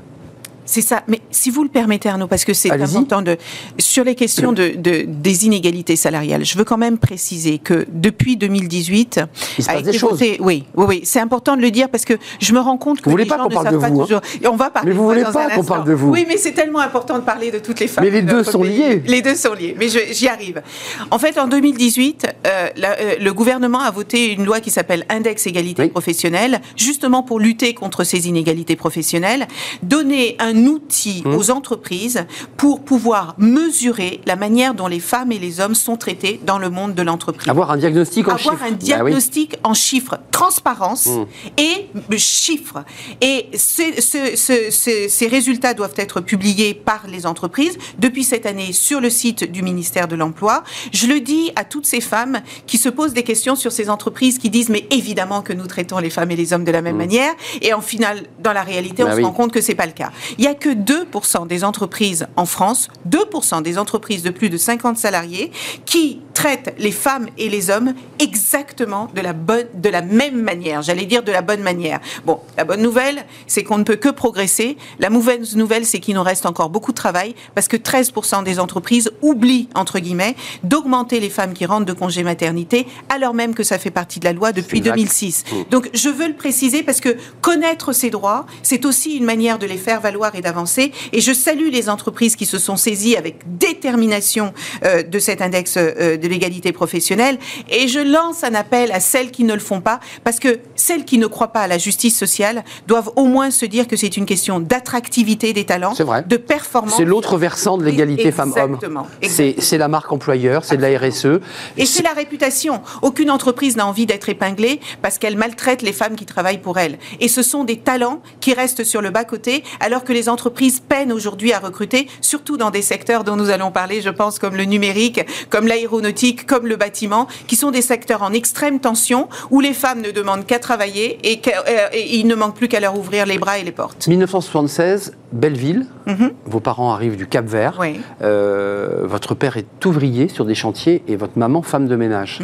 C'est ça. Mais si vous le permettez, Arnaud, parce que c'est important de. Sur les questions de, des inégalités salariales, je veux quand même préciser que depuis 2018. Il se passe des choses. oui, oui, oui. C'est important de le dire parce que je me rends compte que. Vous voulez pas qu'on parle de vous, hein. On va parler Mais vous voulez pas qu'on parle de vous. Oui, mais c'est tellement important de parler de toutes les femmes. Mais les deux sont liés. Les deux sont liés. Mais j'y arrive. En fait, en 2018, euh, euh, le gouvernement a voté une loi qui s'appelle Index égalité professionnelle, justement pour lutter contre ces inégalités professionnelles, donner un outil mmh. aux entreprises pour pouvoir mesurer la manière dont les femmes et les hommes sont traités dans le monde de l'entreprise. Avoir un diagnostic en chiffres. Avoir un bah diagnostic en chiffres, transparence mmh. et chiffres. Et ces résultats doivent être publiés par les entreprises depuis cette année sur le site du ministère de l'Emploi. Je le dis à toutes ces femmes qui se posent des questions sur ces entreprises qui disent mais évidemment que nous traitons les femmes et les hommes de la même mmh. manière et en final dans la réalité bah on se rend compte que c'est pas le cas. Il y a que 2% des entreprises en France, 2% des entreprises de plus de 50 salariés qui traite les femmes et les hommes exactement de la, bonne, de la même manière, j'allais dire de la bonne manière. Bon, la bonne nouvelle, c'est qu'on ne peut que progresser. La mauvaise nouvelle, c'est qu'il nous reste encore beaucoup de travail parce que 13% des entreprises oublient, entre guillemets, d'augmenter les femmes qui rentrent de congé maternité alors même que ça fait partie de la loi depuis 2006. Mmh. Donc je veux le préciser parce que connaître ces droits, c'est aussi une manière de les faire valoir et d'avancer. Et je salue les entreprises qui se sont saisies avec détermination euh, de cet index euh, de l'égalité professionnelle. Et je lance un appel à celles qui ne le font pas, parce que celles qui ne croient pas à la justice sociale doivent au moins se dire que c'est une question d'attractivité des talents, de performance. C'est l'autre versant de l'égalité femmes-hommes. C'est la marque employeur, c'est de la RSE. Et c'est la réputation. Aucune entreprise n'a envie d'être épinglée parce qu'elle maltraite les femmes qui travaillent pour elle. Et ce sont des talents qui restent sur le bas-côté, alors que les entreprises peinent aujourd'hui à recruter, surtout dans des secteurs dont nous allons parler, je pense, comme le numérique, comme l'aéronautique, comme le bâtiment, qui sont des secteurs en extrême tension, où les femmes ne demandent qu'à travailler et, euh, il ne manque plus qu'à leur ouvrir les bras et les portes. 1976, Belleville, mhm. vos parents arrivent du Cap Vert, euh, votre père est ouvrier sur des chantiers et votre maman femme de ménage.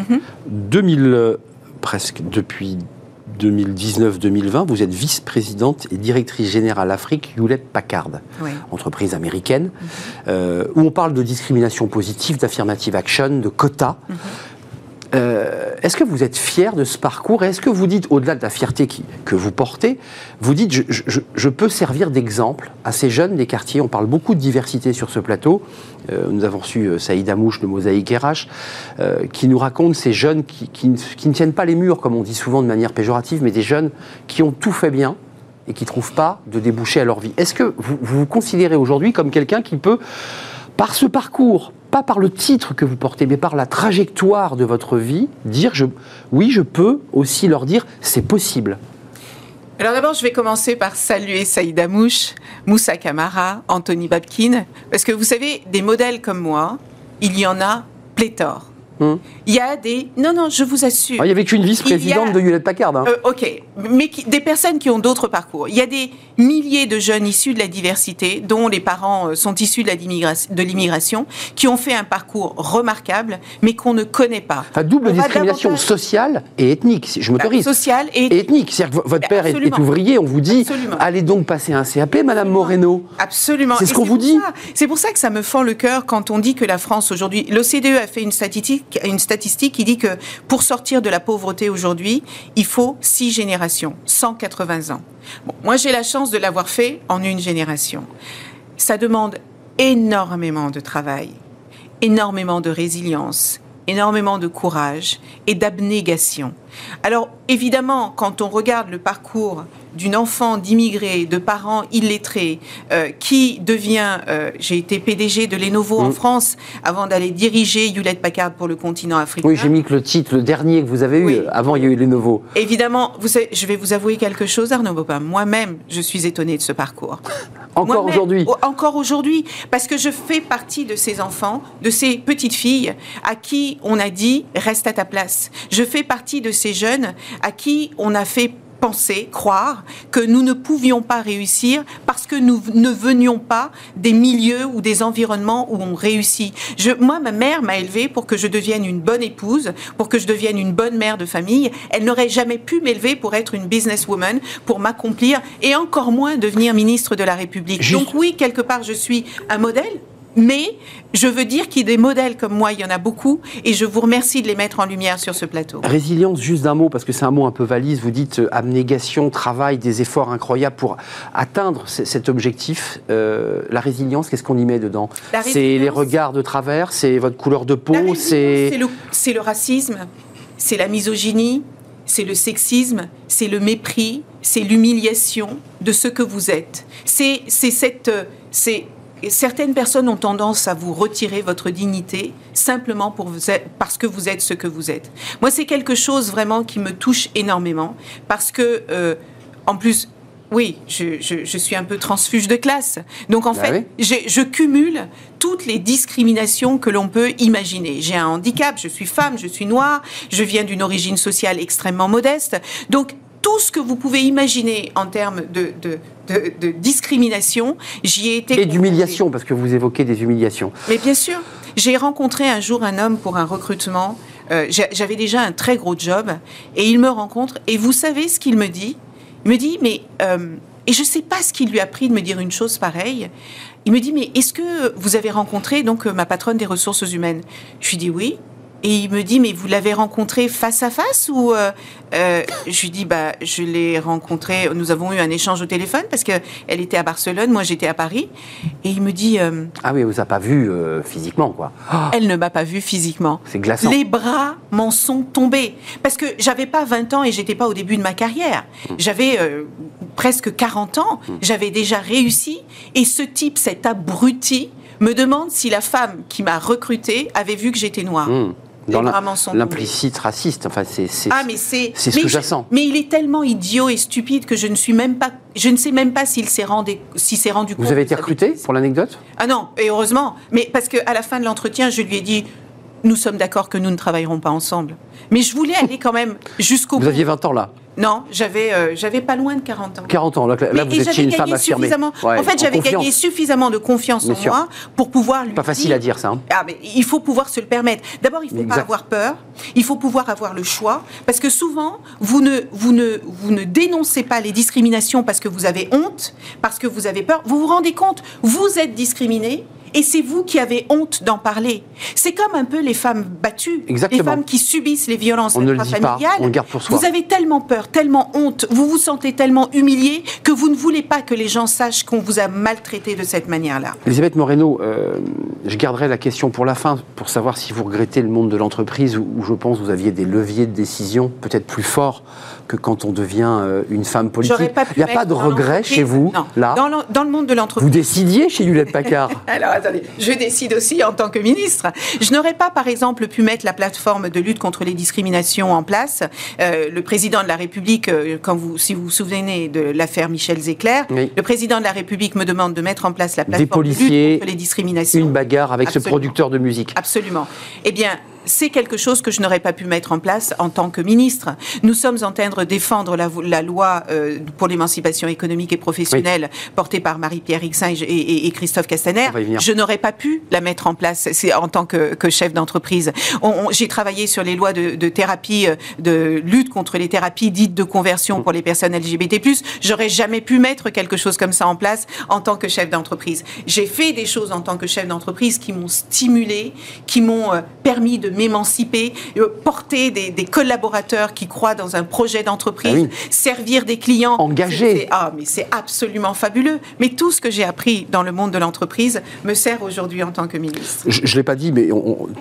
2000, mhm. euh, presque depuis 2019-2020, vous êtes vice-présidente et directrice générale Afrique Hewlett Packard, entreprise américaine, mhm. euh, où on parle de discrimination positive, d'affirmative action, de quotas. Mhm. Euh, est-ce que vous êtes fier de ce parcours Est-ce que vous dites, au-delà de la fierté que vous portez, vous dites, je, peux servir d'exemple à ces jeunes des quartiers? On parle beaucoup de diversité sur ce plateau. Euh, nous avons reçu euh, Saïd Amouche de Mosaïque RH, qui nous raconte ces jeunes qui, ne tiennent pas les murs, comme on dit souvent de manière péjorative, mais des jeunes qui ont tout fait bien et qui ne trouvent pas de débouché à leur vie. Est-ce que vous vous considérez aujourd'hui comme quelqu'un qui peut, par ce parcours, pas par le titre que vous portez, mais par la trajectoire de votre vie, dire je, oui, je peux aussi leur dire c'est possible. Alors d'abord, je vais commencer par saluer Saïda Mouche, Moussa Kamara, Anthony Babkin, parce que vous savez, des modèles comme moi, il y en a pléthore. Hmm. Il y a des. Non, non, je vous assure. Ah, il y avait qu'une vice-présidente de Hewlett Packard. Hein. Euh, ok, mais des personnes qui ont d'autres parcours. Il y a des milliers de jeunes issus de la diversité, dont les parents euh, sont issus de l'immigration, qui ont fait un parcours remarquable, mais qu'on ne connaît pas. Enfin, double discrimination sociale et ethnique, si je m'autorise. Bah, sociale et, ethnique. C'est-à-dire que votre père est, ouvrier, on vous dit allez donc passer un CAP, Madame Moreno. Absolument. C'est ce qu'on vous dit. C'est pour ça que ça me fend le cœur quand on dit que la France aujourd'hui. L'OCDE a fait une statistique une statistique qui dit que pour sortir de la pauvreté aujourd'hui, il faut six générations, 180 ans. moi, j'ai la chance de l'avoir fait en une génération. Ça demande énormément de travail, énormément de résilience, énormément de courage et d'abnégation. Alors évidemment, quand on regarde le parcours d'une enfant d'immigrés, de parents illettrés, euh, qui devient, euh, j'ai été PDG de Lenovo en mm. France avant d'aller diriger Hewlett Packard pour le continent africain. Oui, j'ai mis que le titre, le dernier que vous avez eu, avant il y a eu Lenovo. Évidemment, vous savez, je vais vous avouer quelque chose, Arnaud Bopin. Moi-même, je suis étonnée de ce parcours. Encore aujourd'hui Encore aujourd'hui, parce que je fais partie de ces enfants, de ces petites filles à qui on a dit reste à ta place. Je fais partie de ces jeunes à qui on a fait penser, croire que nous ne pouvions pas réussir parce que nous ne venions pas des milieux ou des environnements où on réussit. Je, moi, ma mère m'a élevée pour que je devienne une bonne épouse, pour que je devienne une bonne mère de famille. Elle n'aurait jamais pu m'élever pour être une businesswoman, pour m'accomplir et encore moins devenir ministre de la République. Donc oui, quelque part, je suis un modèle, mais je veux dire qu'il y a des modèles comme moi, il y en a beaucoup, et je vous remercie de les mettre en lumière sur ce plateau. Résilience, juste d'un mot, parce que c'est un mot un peu valise. Vous dites euh, abnégation, travail, des efforts incroyables pour atteindre cet objectif. Euh, la résilience, qu'est-ce qu'on y met dedans C'est les regards de travers, c'est votre couleur de peau, c'est... C'est le, racisme, c'est la misogynie, c'est le sexisme, c'est le mépris, c'est l'humiliation de ce que vous êtes. C'est cette... C'est certaines personnes ont tendance à vous retirer votre dignité simplement pour vous parce que vous êtes ce que vous êtes. Moi, c'est quelque chose vraiment qui me touche énormément parce que, euh, en plus, oui, je, suis un peu transfuge de classe. Donc en bah fait, je cumule toutes les discriminations que l'on peut imaginer. J'ai un handicap, je suis femme, je suis noire, je viens d'une origine sociale extrêmement modeste. Donc tout ce que vous pouvez imaginer en termes de, de, discrimination, j'y ai été. Et d'humiliation, parce que vous évoquez des humiliations. Mais bien sûr. J'ai rencontré un jour un homme pour un recrutement. Euh, j'avais déjà un très gros job et il me rencontre et vous savez ce qu'il me dit? Il me dit mais euh, et je ne sais pas ce qui lui a pris de me dire une chose pareille. Il me dit mais est-ce que vous avez rencontré donc ma patronne des ressources humaines? Je lui dis oui. Et il me dit, mais vous l'avez rencontré face à face ou euh, euh, je lui dis, bah, je l'ai rencontré. Nous avons eu un échange au téléphone parce que elle était à Barcelone, moi j'étais à Paris. Et il me dit, euh, ah oui, elle vous a pas vu physiquement, quoi. Elle ne m'a pas vu physiquement. C'est glaçant. Les bras m'en sont tombés parce que j'avais pas 20 ans et j'étais pas au début de ma carrière. Hmm. J'avais presque 40 ans. Hmm. J'avais déjà réussi et ce type, cet abruti, me demande si la femme qui m'a recruté avait vu que j'étais noire. Hmm dans l'implicite raciste. Enfin, c'est ah, sous-jacent. Mais il est tellement idiot et stupide que je ne suis même pas, je ne sais même pas s'il s'est rendu, s'est rendu compte. Vous avez été recruté pour l'anecdote? Ah non, et heureusement. Mais parce qu'à la fin de l'entretien, je lui ai dit, nous sommes d'accord que nous ne travaillerons pas ensemble. Mais je voulais aller quand même jusqu'au bout. Vous aviez 20 ans là non, j'avais euh, j'avais pas loin de 40 ans. 40 ans, là, vous étiez une femme affirmée. en fait, j'avais gagné suffisamment de confiance en moi pour pouvoir lui Pas facile à dire ça. Hein. Ah, mais il faut pouvoir se le permettre. D'abord, il faut pas avoir peur, il faut pouvoir avoir le choix, parce que souvent, vous ne, vous, ne, vous ne dénoncez pas les discriminations parce que vous avez honte, parce que vous avez peur. Vous vous rendez compte, vous êtes discriminé, et c'est vous qui avez honte d'en parler. C'est comme un peu les femmes battues, les femmes qui subissent les violences intrafamiliales. on garde pour soi. Vous avez tellement peur, tellement honte, vous vous sentez tellement humilié que vous ne voulez pas que les gens sachent qu'on vous a maltraité de cette manière-là. Elisabeth Moreno, euh, je garderai la question pour la fin, pour savoir si vous regrettez le monde de l'entreprise où, je pense vous aviez des leviers de décision peut-être plus forts que quand on devient euh, une femme politique. Il n'y a pas de regret chez vous, là dans le, dans le monde de l'entreprise. Vous décidiez chez Hewlett Packard Alors, je décide aussi en tant que ministre. Je n'aurais pas, par exemple, pu mettre la plateforme de lutte contre les discriminations en place. Euh, le président de la République, euh, quand vous, si vous vous souvenez de l'affaire Michel Zecler, le président de la République me demande de mettre en place la plateforme de lutte contre les discriminations. Une bagarre avec ce producteur de musique. Absolument. Eh bien, c'est quelque chose que je n'aurais pas pu mettre en place en tant que ministre. Nous sommes en train de défendre la, loi euh, pour l'émancipation économique et professionnelle portée par Marie-Pierre Rixin et, Christophe Castaner. Je n'aurais pas pu la mettre en place en tant que, chef d'entreprise. J'ai travaillé sur les lois de, thérapie, euh, de lutte contre les thérapies dites de conversion pour les personnes LGBT+. J'aurais jamais pu mettre quelque chose comme ça en place en tant que chef d'entreprise. J'ai fait des choses en tant que chef d'entreprise qui m'ont stimulé, qui m'ont euh, permis de m'émanciper, euh, porter des, collaborateurs qui croient dans un projet d'entreprise, ah servir des clients. Engagés. Ah, mais c'est absolument fabuleux. Mais tout ce que j'ai appris dans le monde de l'entreprise me sert aujourd'hui en tant que ministre. Je ne l'ai pas dit, mais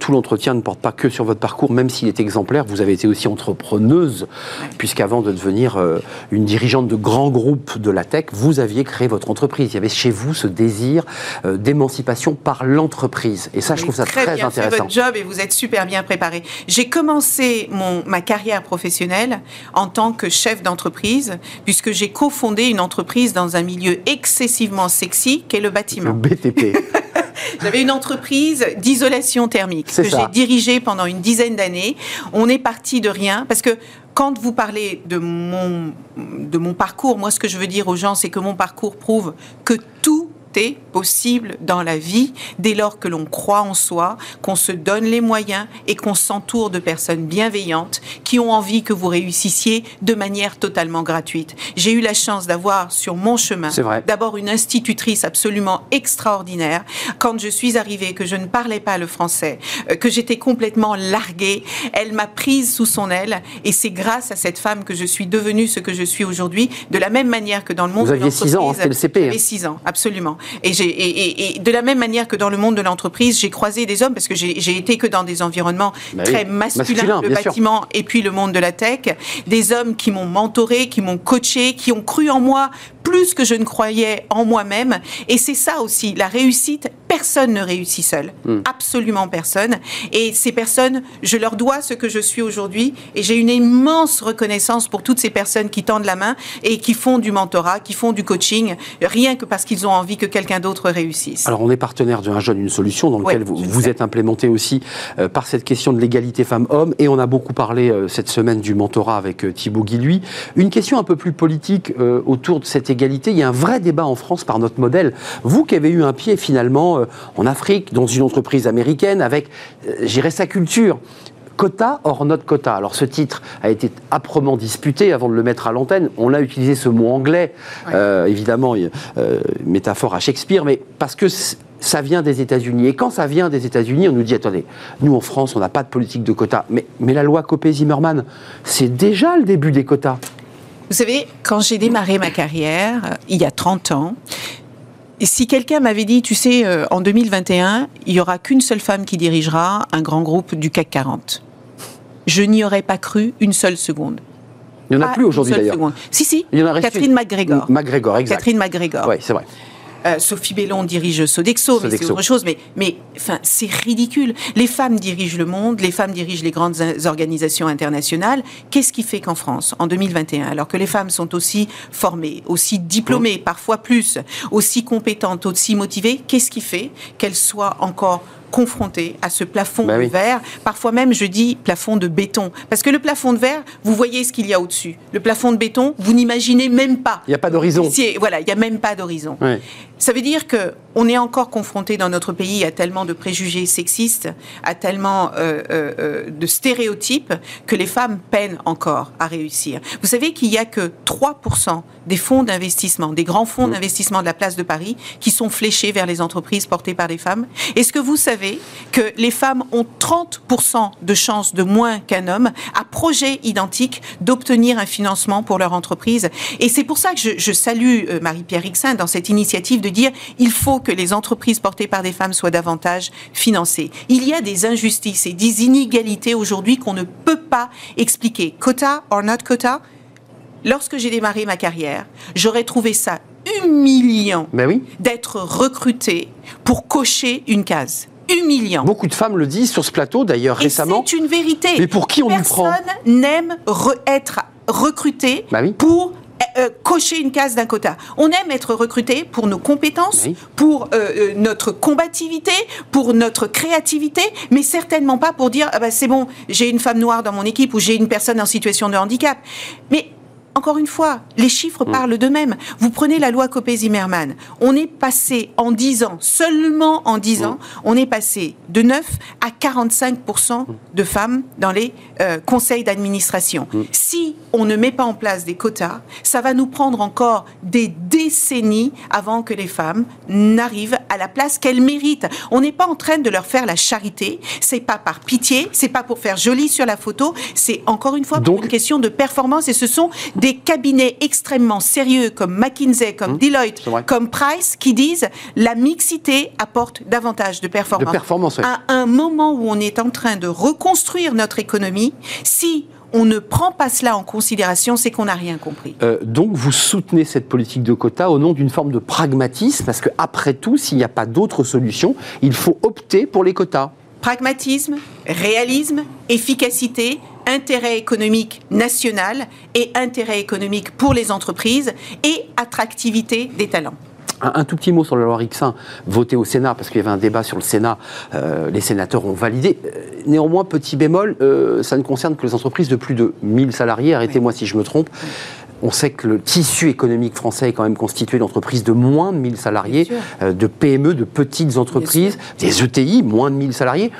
tout l'entretien ne porte pas que sur votre parcours, même s'il est exemplaire. Vous avez été aussi entrepreneuse, puisqu'avant de devenir euh, une dirigeante de grands groupes de la tech, vous aviez créé votre entreprise. Il y avait chez vous ce désir euh, d'émancipation par l'entreprise. Et ça, je trouve ça très, très bien intéressant. Fait votre job et vous êtes super bien préparé. J'ai commencé mon, ma carrière professionnelle en tant que chef d'entreprise, puisque j'ai cofondé une entreprise dans un milieu excessivement sexy, qu'est le bâtiment. Le BTP. J'avais une entreprise d'isolation thermique que j'ai dirigée pendant une dizaine d'années. On est parti de rien parce que quand vous parlez de mon, de mon parcours, moi ce que je veux dire aux gens, c'est que mon parcours prouve que tout possible dans la vie dès lors que l'on croit en soi, qu'on se donne les moyens et qu'on s'entoure de personnes bienveillantes qui ont envie que vous réussissiez de manière totalement gratuite. J'ai eu la chance d'avoir sur mon chemin d'abord une institutrice absolument extraordinaire. Quand je suis arrivée, que je ne parlais pas le français, euh, que j'étais complètement larguée, elle m'a prise sous son aile et c'est grâce à cette femme que je suis devenue ce que je suis aujourd'hui, de la même manière que dans le monde Vous aviez 6 ans, hein, c'était le CP. J'avais 6 ans, absolument. Et, de la même manière que dans le monde de l'entreprise, j'ai croisé des hommes, parce que j'ai été que dans des environnements bah très masculins, le bâtiment et puis le monde de la tech, des hommes qui m'ont mentoré, qui m'ont coaché, qui ont cru en moi plus que je ne croyais en moi-même. Et c'est ça aussi, la réussite, personne ne réussit seul. Hmm. Absolument personne. Et ces personnes, je leur dois ce que je suis aujourd'hui. Et j'ai une immense reconnaissance pour toutes ces personnes qui tendent la main et qui font du mentorat, qui font du coaching, rien que parce qu'ils ont envie que quelqu'un d'autre réussisse. Alors on est partenaire d'un jeune, une solution dans lequel vous, vous êtes implémenté aussi euh, par cette question de l'égalité femmes-hommes. Et on a beaucoup parlé euh, cette semaine du mentorat avec euh, Thibaut Guilluy. Une question un peu plus politique autour de cette égalité. Il y a un vrai débat en France par notre modèle. Vous qui avez eu un pied finalement euh, en Afrique, dans une entreprise américaine, avec, euh, j'irais, sa culture quota hors notre quota. Alors ce titre a été âprement disputé avant de le mettre à l'antenne. On a utilisé ce mot anglais, euh, évidemment, euh, métaphore à Shakespeare, mais parce que ça vient des États-Unis. Et quand ça vient des États-Unis, on nous dit attendez, nous en France, on n'a pas de politique de quota. Mais, mais la loi Copé-Zimmermann, c'est déjà le début des quotas. Vous savez, quand j'ai démarré ma carrière, euh, il y a 30 ans, si quelqu'un m'avait dit, tu sais, euh, en 2021, il n'y aura qu'une seule femme qui dirigera un grand groupe du CAC 40, je n'y aurais pas cru une seule seconde. Il n'y en a plus aujourd'hui d'ailleurs. Si, si. Il y en a Catherine McGregor. McGregor, exact. Catherine McGregor. Oui, c'est vrai. Euh, Sophie Bellon dirige Sodexo, mais c'est autre chose. Mais, mais enfin, c'est ridicule. Les femmes dirigent le monde, les femmes dirigent les grandes organisations internationales. Qu'est-ce qui fait qu'en France, en 2021, alors que les femmes sont aussi formées, aussi diplômées, parfois plus, aussi compétentes, aussi motivées, qu'est-ce qui fait qu'elles soient encore confronté à ce plafond bah de verre. Parfois même, je dis plafond de béton. Parce que le plafond de verre, vous voyez ce qu'il y a au-dessus. Le plafond de béton, vous n'imaginez même pas. Il n'y a pas d'horizon. Voilà, il n'y a même pas d'horizon. Ça veut dire que on est encore confronté dans notre pays à tellement de préjugés sexistes, à tellement euh, euh, euh, de stéréotypes que les femmes peinent encore à réussir. Vous savez qu'il n'y a que 3% des fonds d'investissement, des grands fonds mmh. d'investissement de la place de Paris, qui sont fléchés vers les entreprises portées par des femmes? Est-ce que vous savez que les femmes ont 30% de chances de moins qu'un homme à projet identique d'obtenir un financement pour leur entreprise Et c'est pour ça que je, je salue Marie-Pierre Rixin dans cette initiative de dire il faut que les entreprises portées par des femmes soient davantage financées. Il y a des injustices et des inégalités aujourd'hui qu'on ne peut pas expliquer. Quota or not quota Lorsque j'ai démarré ma carrière, j'aurais trouvé ça humiliant ben oui. d'être recruté pour cocher une case humiliant. Beaucoup de femmes le disent sur ce plateau d'ailleurs récemment. C'est une vérité. Mais pour qui on nous prend Personne n'aime être recruté bah oui. pour euh, cocher une case d'un quota. On aime être recruté pour nos compétences, pour euh, euh, notre combativité, pour notre créativité, mais certainement pas pour dire ah bah, c'est bon, j'ai une femme noire dans mon équipe ou j'ai une personne en situation de handicap. Mais encore une fois, les chiffres mm. parlent d'eux-mêmes. Vous prenez la loi Copé-Zimmermann. On est passé en 10 ans, seulement en 10 mm. ans, on est passé de 9 à 45% de femmes dans les euh, conseils d'administration. Mm. Si on ne met pas en place des quotas, ça va nous prendre encore des décennies avant que les femmes n'arrivent à la place qu'elles méritent. On n'est pas en train de leur faire la charité. C'est pas par pitié, c'est pas pour faire joli sur la photo. C'est encore une fois pour une question de performance. Et ce sont des cabinets extrêmement sérieux comme McKinsey, comme mmh. Deloitte, comme Price qui disent la mixité apporte davantage de performance. De performance À un moment où on est en train de reconstruire notre économie, si on ne prend pas cela en considération, c'est qu'on n'a rien compris. Euh, donc vous soutenez cette politique de quotas au nom d'une forme de pragmatisme, parce qu'après tout, s'il n'y a pas d'autre solution, il faut opter pour les quotas. Pragmatisme, réalisme, efficacité, intérêt économique national et intérêt économique pour les entreprises et attractivité des talents. Un, tout petit mot sur la loi Rixin, votée au Sénat, parce qu'il y avait un débat sur le Sénat, euh, les sénateurs ont validé. Euh, néanmoins, petit bémol, euh, ça ne concerne que les entreprises de plus de 1000 salariés, arrêtez-moi si je me trompe. On sait que le tissu économique français est quand même constitué d'entreprises de moins de 1000 salariés, euh, de PME, de petites entreprises, des ETI, moins de 1000 salariés.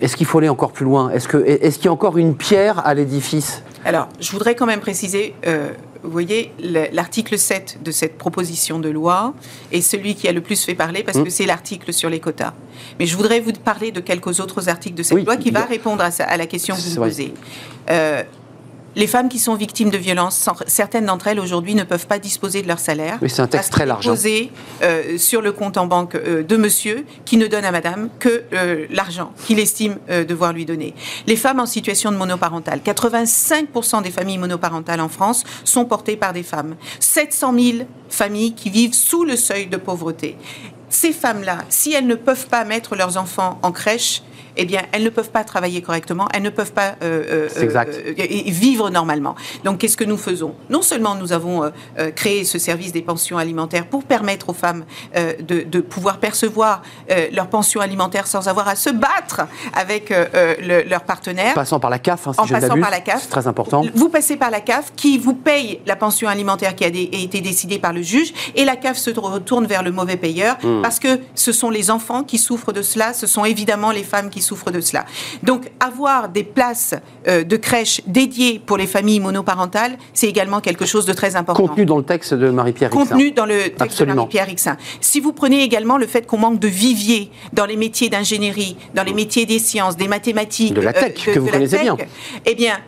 Est-ce qu'il faut aller encore plus loin? Est-ce qu'il est y a encore une pierre à l'édifice? Alors, je voudrais quand même préciser, euh, vous voyez, l'article 7 de cette proposition de loi est celui qui a le plus fait parler parce que mmh. c'est l'article sur les quotas. Mais je voudrais vous parler de quelques autres articles de cette loi qui va répondre à, la question que vous me posez. Euh, les femmes qui sont victimes de violences, certaines d'entre elles aujourd'hui ne peuvent pas disposer de leur salaire. Oui, c'est un texte très large. Posé euh, sur le compte en banque euh, de monsieur qui ne donne à madame que euh, l'argent qu'il estime devoir lui donner. Les femmes en situation de monoparentale, 85% des familles monoparentales en France sont portées par des femmes. 700 000 familles qui vivent sous le seuil de pauvreté. Ces femmes-là, si elles ne peuvent pas mettre leurs enfants en crèche, eh bien, elles ne peuvent pas travailler correctement, elles ne peuvent pas euh, vivre normalement. Donc, qu'est-ce que nous faisons? Non seulement nous avons créé ce service des pensions alimentaires pour permettre aux femmes de, de, pouvoir percevoir leur pension alimentaire sans avoir à se battre avec leur partenaire. Passant par la CAF, hein, si en passant par la CAF. C'est très important. Vous passez par la CAF qui vous paye la pension alimentaire qui a été décidée par le juge et la CAF se retourne vers le mauvais payeur hmm. parce que ce sont les enfants qui souffrent de cela, ce sont évidemment les femmes qui souffrent de cela. Donc avoir des places euh, de crèche dédiées pour les familles monoparentales, c'est également quelque chose de très important. Contenu dans le texte de Marie-Pierre Contenu dans le texte de Marie-Pierre Rixin. Si vous prenez également le fait qu'on manque de viviers dans les métiers d'ingénierie, dans les métiers des sciences, des mathématiques, de la tech, euh, que vous connaissez bien, eh bien,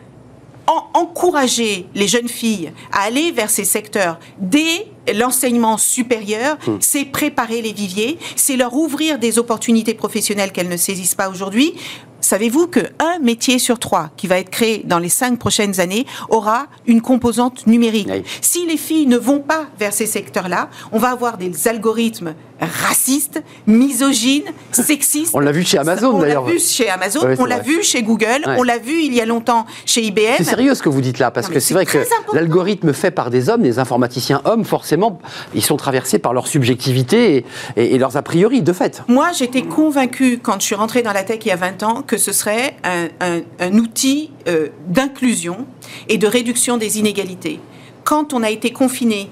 encourager les jeunes filles à aller vers ces secteurs dès l'enseignement supérieur, hmm. c'est préparer les viviers, c'est leur ouvrir des opportunités professionnelles qu'elles ne saisissent pas aujourd'hui. Savez-vous qu'un métier sur trois qui va être créé dans les cinq prochaines années aura une composante numérique Si les filles ne vont pas vers ces secteurs-là, on va avoir des algorithmes racistes, misogynes, sexistes. on l'a vu chez Amazon d'ailleurs. On l'a vu chez Amazon, on l'a vu chez Google, on l'a vu il y a longtemps chez IBM. C'est sérieux ce que vous dites là, parce que c'est vrai que l'algorithme fait par des hommes, des informaticiens hommes, forcément, ils sont traversés par leur subjectivité et, leurs a priori, de fait. Moi, j'étais convaincue quand je suis rentrée dans la tech il y a 20 ans que ce serait un, outil euh, d'inclusion et de réduction des inégalités. Quand on a été confiné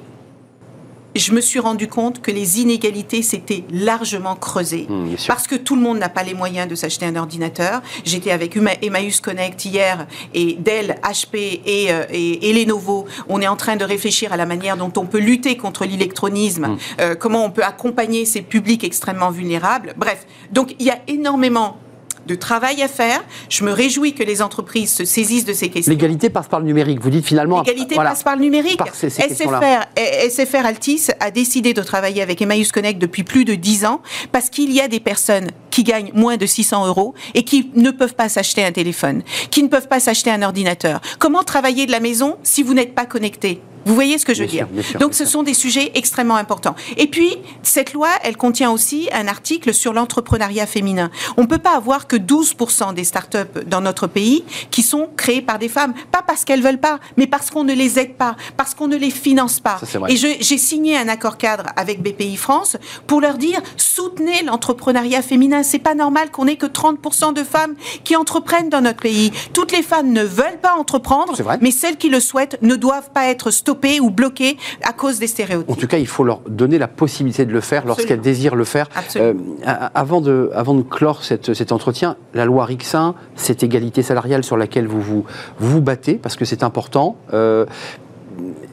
je me suis rendu compte que les inégalités s'étaient largement creusées. Mmh, parce que tout le monde n'a pas les moyens de s'acheter un ordinateur. J'étais avec Emmaüs Connect hier et Dell, HP euh, et, et, Lenovo. On est en train de réfléchir à la manière dont on peut lutter contre l'électronisme, mmh. euh, comment on peut accompagner ces publics extrêmement vulnérables. Bref, donc il y a énormément de travail à faire. Je me réjouis que les entreprises se saisissent de ces questions. L'égalité passe par le numérique, vous dites finalement. L'égalité passe par le numérique. SFR, Altis a décidé de travailler avec Emmaüs Connect depuis plus de 10 ans parce qu'il y a des personnes qui gagnent moins de 600 euros et qui ne peuvent pas s'acheter un téléphone, qui ne peuvent pas s'acheter un ordinateur. Comment travailler de la maison si vous n'êtes pas connecté? Vous voyez ce que je veux dire Donc ce sont des sujets extrêmement importants. Et puis, cette loi, elle contient aussi un article sur l'entrepreneuriat féminin. On ne peut pas avoir que 12% des startups dans notre pays qui sont créées par des femmes. Pas parce qu'elles veulent pas, mais parce qu'on ne les aide pas, parce qu'on ne les finance pas. Et j'ai signé un accord cadre avec BPI France pour leur dire soutenez l'entrepreneuriat féminin. C'est pas normal qu'on ait que 30% de femmes qui entreprennent dans notre pays. Toutes les femmes ne veulent pas entreprendre, mais celles qui le souhaitent ne doivent pas être stoppées ou bloqués à cause des stéréotypes. En tout cas, il faut leur donner la possibilité de le faire lorsqu'elles désirent le faire. Euh, avant, de, avant de clore cet entretien, la loi Rixin, cette égalité salariale sur laquelle vous vous, vous, battez, parce que c'est important, euh,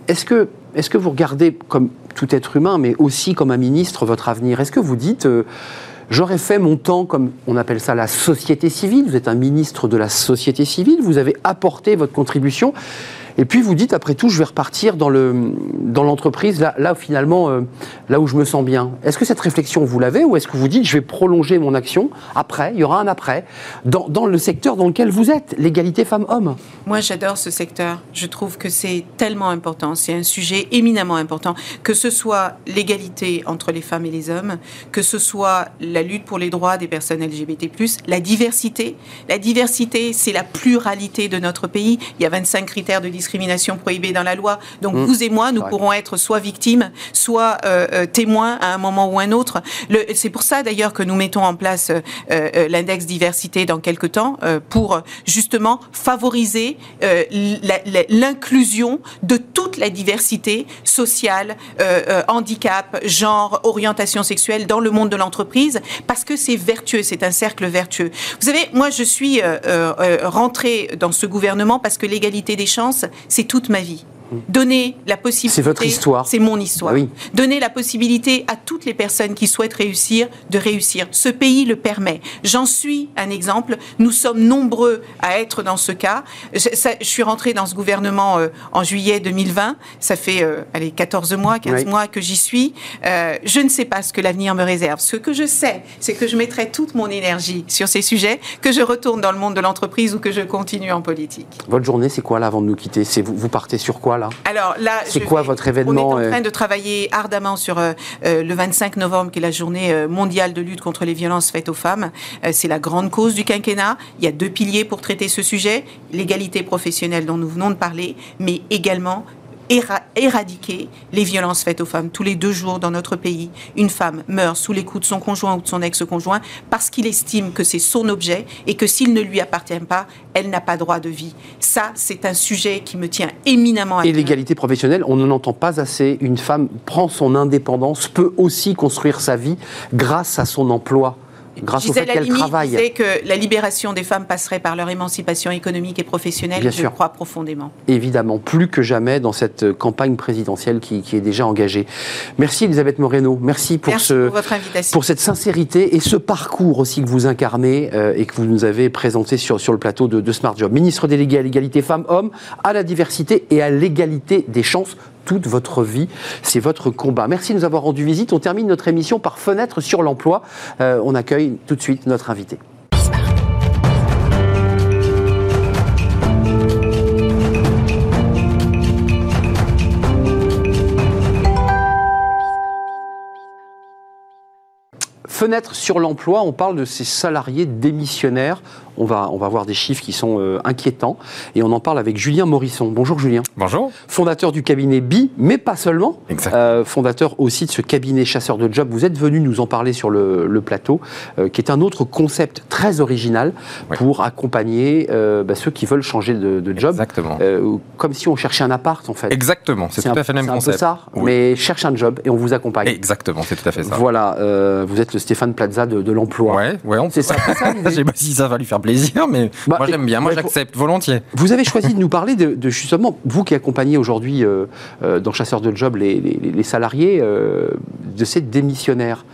est-ce que, est que vous regardez comme tout être humain, mais aussi comme un ministre, votre avenir? Est-ce que vous dites... Euh, J'aurais fait mon temps, comme on appelle ça, la société civile? Vous êtes un ministre de la société civile. Vous avez apporté votre contribution. Et puis vous dites, après tout, je vais repartir dans l'entreprise, dans là, là finalement, euh, là où je me sens bien. Est-ce que cette réflexion, vous l'avez, ou est-ce que vous dites, je vais prolonger mon action après, il y aura un après, dans, dans le secteur dans lequel vous êtes, l'égalité femmes-hommes? Moi, j'adore ce secteur. Je trouve que c'est tellement important, c'est un sujet éminemment important, que ce soit l'égalité entre les femmes et les hommes, que ce soit la lutte pour les droits des personnes LGBT+, la diversité. La diversité, c'est la pluralité de notre pays. Il y a 25 critères de discrimination prohibée dans la loi. Donc mmh. vous et moi, nous pourrons être soit victimes, soit euh, euh, témoins à un moment ou un autre. C'est pour ça d'ailleurs que nous mettons en place euh, l'index diversité dans quelques temps pour justement favoriser l'inclusion de toute la diversité sociale, handicap, genre, orientation sexuelle dans le monde de l'entreprise parce que c'est vertueux, c'est un cercle vertueux. Vous savez, moi je suis rentrée dans ce gouvernement parce que l'égalité des chances, c'est toute ma vie. Donner la possibilité. C'est votre histoire. C'est mon histoire. Ah Donner la possibilité à toutes les personnes qui souhaitent réussir de réussir. Ce pays le permet. J'en suis un exemple. Nous sommes nombreux à être dans ce cas. Je, suis rentrée dans ce gouvernement euh, en juillet 2020. Ça fait euh, allez, 14 mois, 15 mois que j'y suis. Euh, je ne sais pas ce que l'avenir me réserve. Ce que je sais, c'est que je mettrai toute mon énergie sur ces sujets, que je retourne dans le monde de l'entreprise ou que je continue en politique. Votre journée, c'est quoi là avant de nous quitter? Vous, vous partez sur quoi? Quoi là Alors là, c'est quoi votre événement On est en train de travailler ardemment sur le 25 novembre, qui est la journée mondiale de lutte contre les violences faites aux femmes. c'est la grande cause du quinquennat. Il y a deux piliers pour traiter ce sujet l'égalité professionnelle dont nous venons de parler, mais également éradiquer les violences faites aux femmes. Tous les deux jours dans notre pays, une femme meurt sous les coups de son conjoint ou de son ex-conjoint parce qu'il estime que c'est son objet et que s'il ne lui appartient pas, elle n'a pas droit de vie. Ça, c'est un sujet qui me tient éminemment à cœur. Et l'égalité professionnelle, on n'en entend pas assez. Une femme prend son indépendance, peut aussi construire sa vie grâce à son emploi grâce au fait qu'elles travaillent. que la libération des femmes passerait par leur émancipation économique et professionnelle. Bien je sûr. crois profondément. Évidemment, plus que jamais dans cette campagne présidentielle qui, est déjà engagée. Merci Elisabeth Moreno. Merci pour, ce, pour, votre invitation. pour cette sincérité et ce parcours aussi que vous incarnez euh, et que vous nous avez présenté sur, sur le plateau de, de Smart Job. Ministre délégué à l'égalité femmes-hommes, à la diversité et à l'égalité des chances toute votre vie. C'est votre combat. Merci de nous avoir rendu visite. On termine notre émission par fenêtre sur l'emploi. Euh, on accueille tout de suite notre invité. Fenêtre sur l'emploi, on parle de ces salariés démissionnaires on va, on va voir des chiffres qui sont euh, inquiétants. Et on en parle avec Julien Morisson. Bonjour Julien. Bonjour. Fondateur du cabinet BI, mais pas seulement. Euh, fondateur aussi de ce cabinet chasseur de job. Vous êtes venu nous en parler sur le, plateau, euh, qui est un autre concept très original pour accompagner bah, ceux qui veulent changer de, job. Exactement. comme si on cherchait un appart en fait. Exactement, c'est tout à fait le même concept. C'est un peu ça, mais cherche un job et on vous accompagne. Exactement, c'est tout à fait ça. Voilà, vous êtes le Stéphane Plaza de, l'emploi. Ouais, ouais, on... c'est ça. ça Je sais pas si ça va lui faire plaisir, mais bah, moi j'aime bien, moi j'accepte volontiers. Vous avez choisi de nous parler de, justement, vous qui accompagnez aujourd'hui euh, euh, dans Chasseurs de Job les, salariés euh, de ces démissionnaires.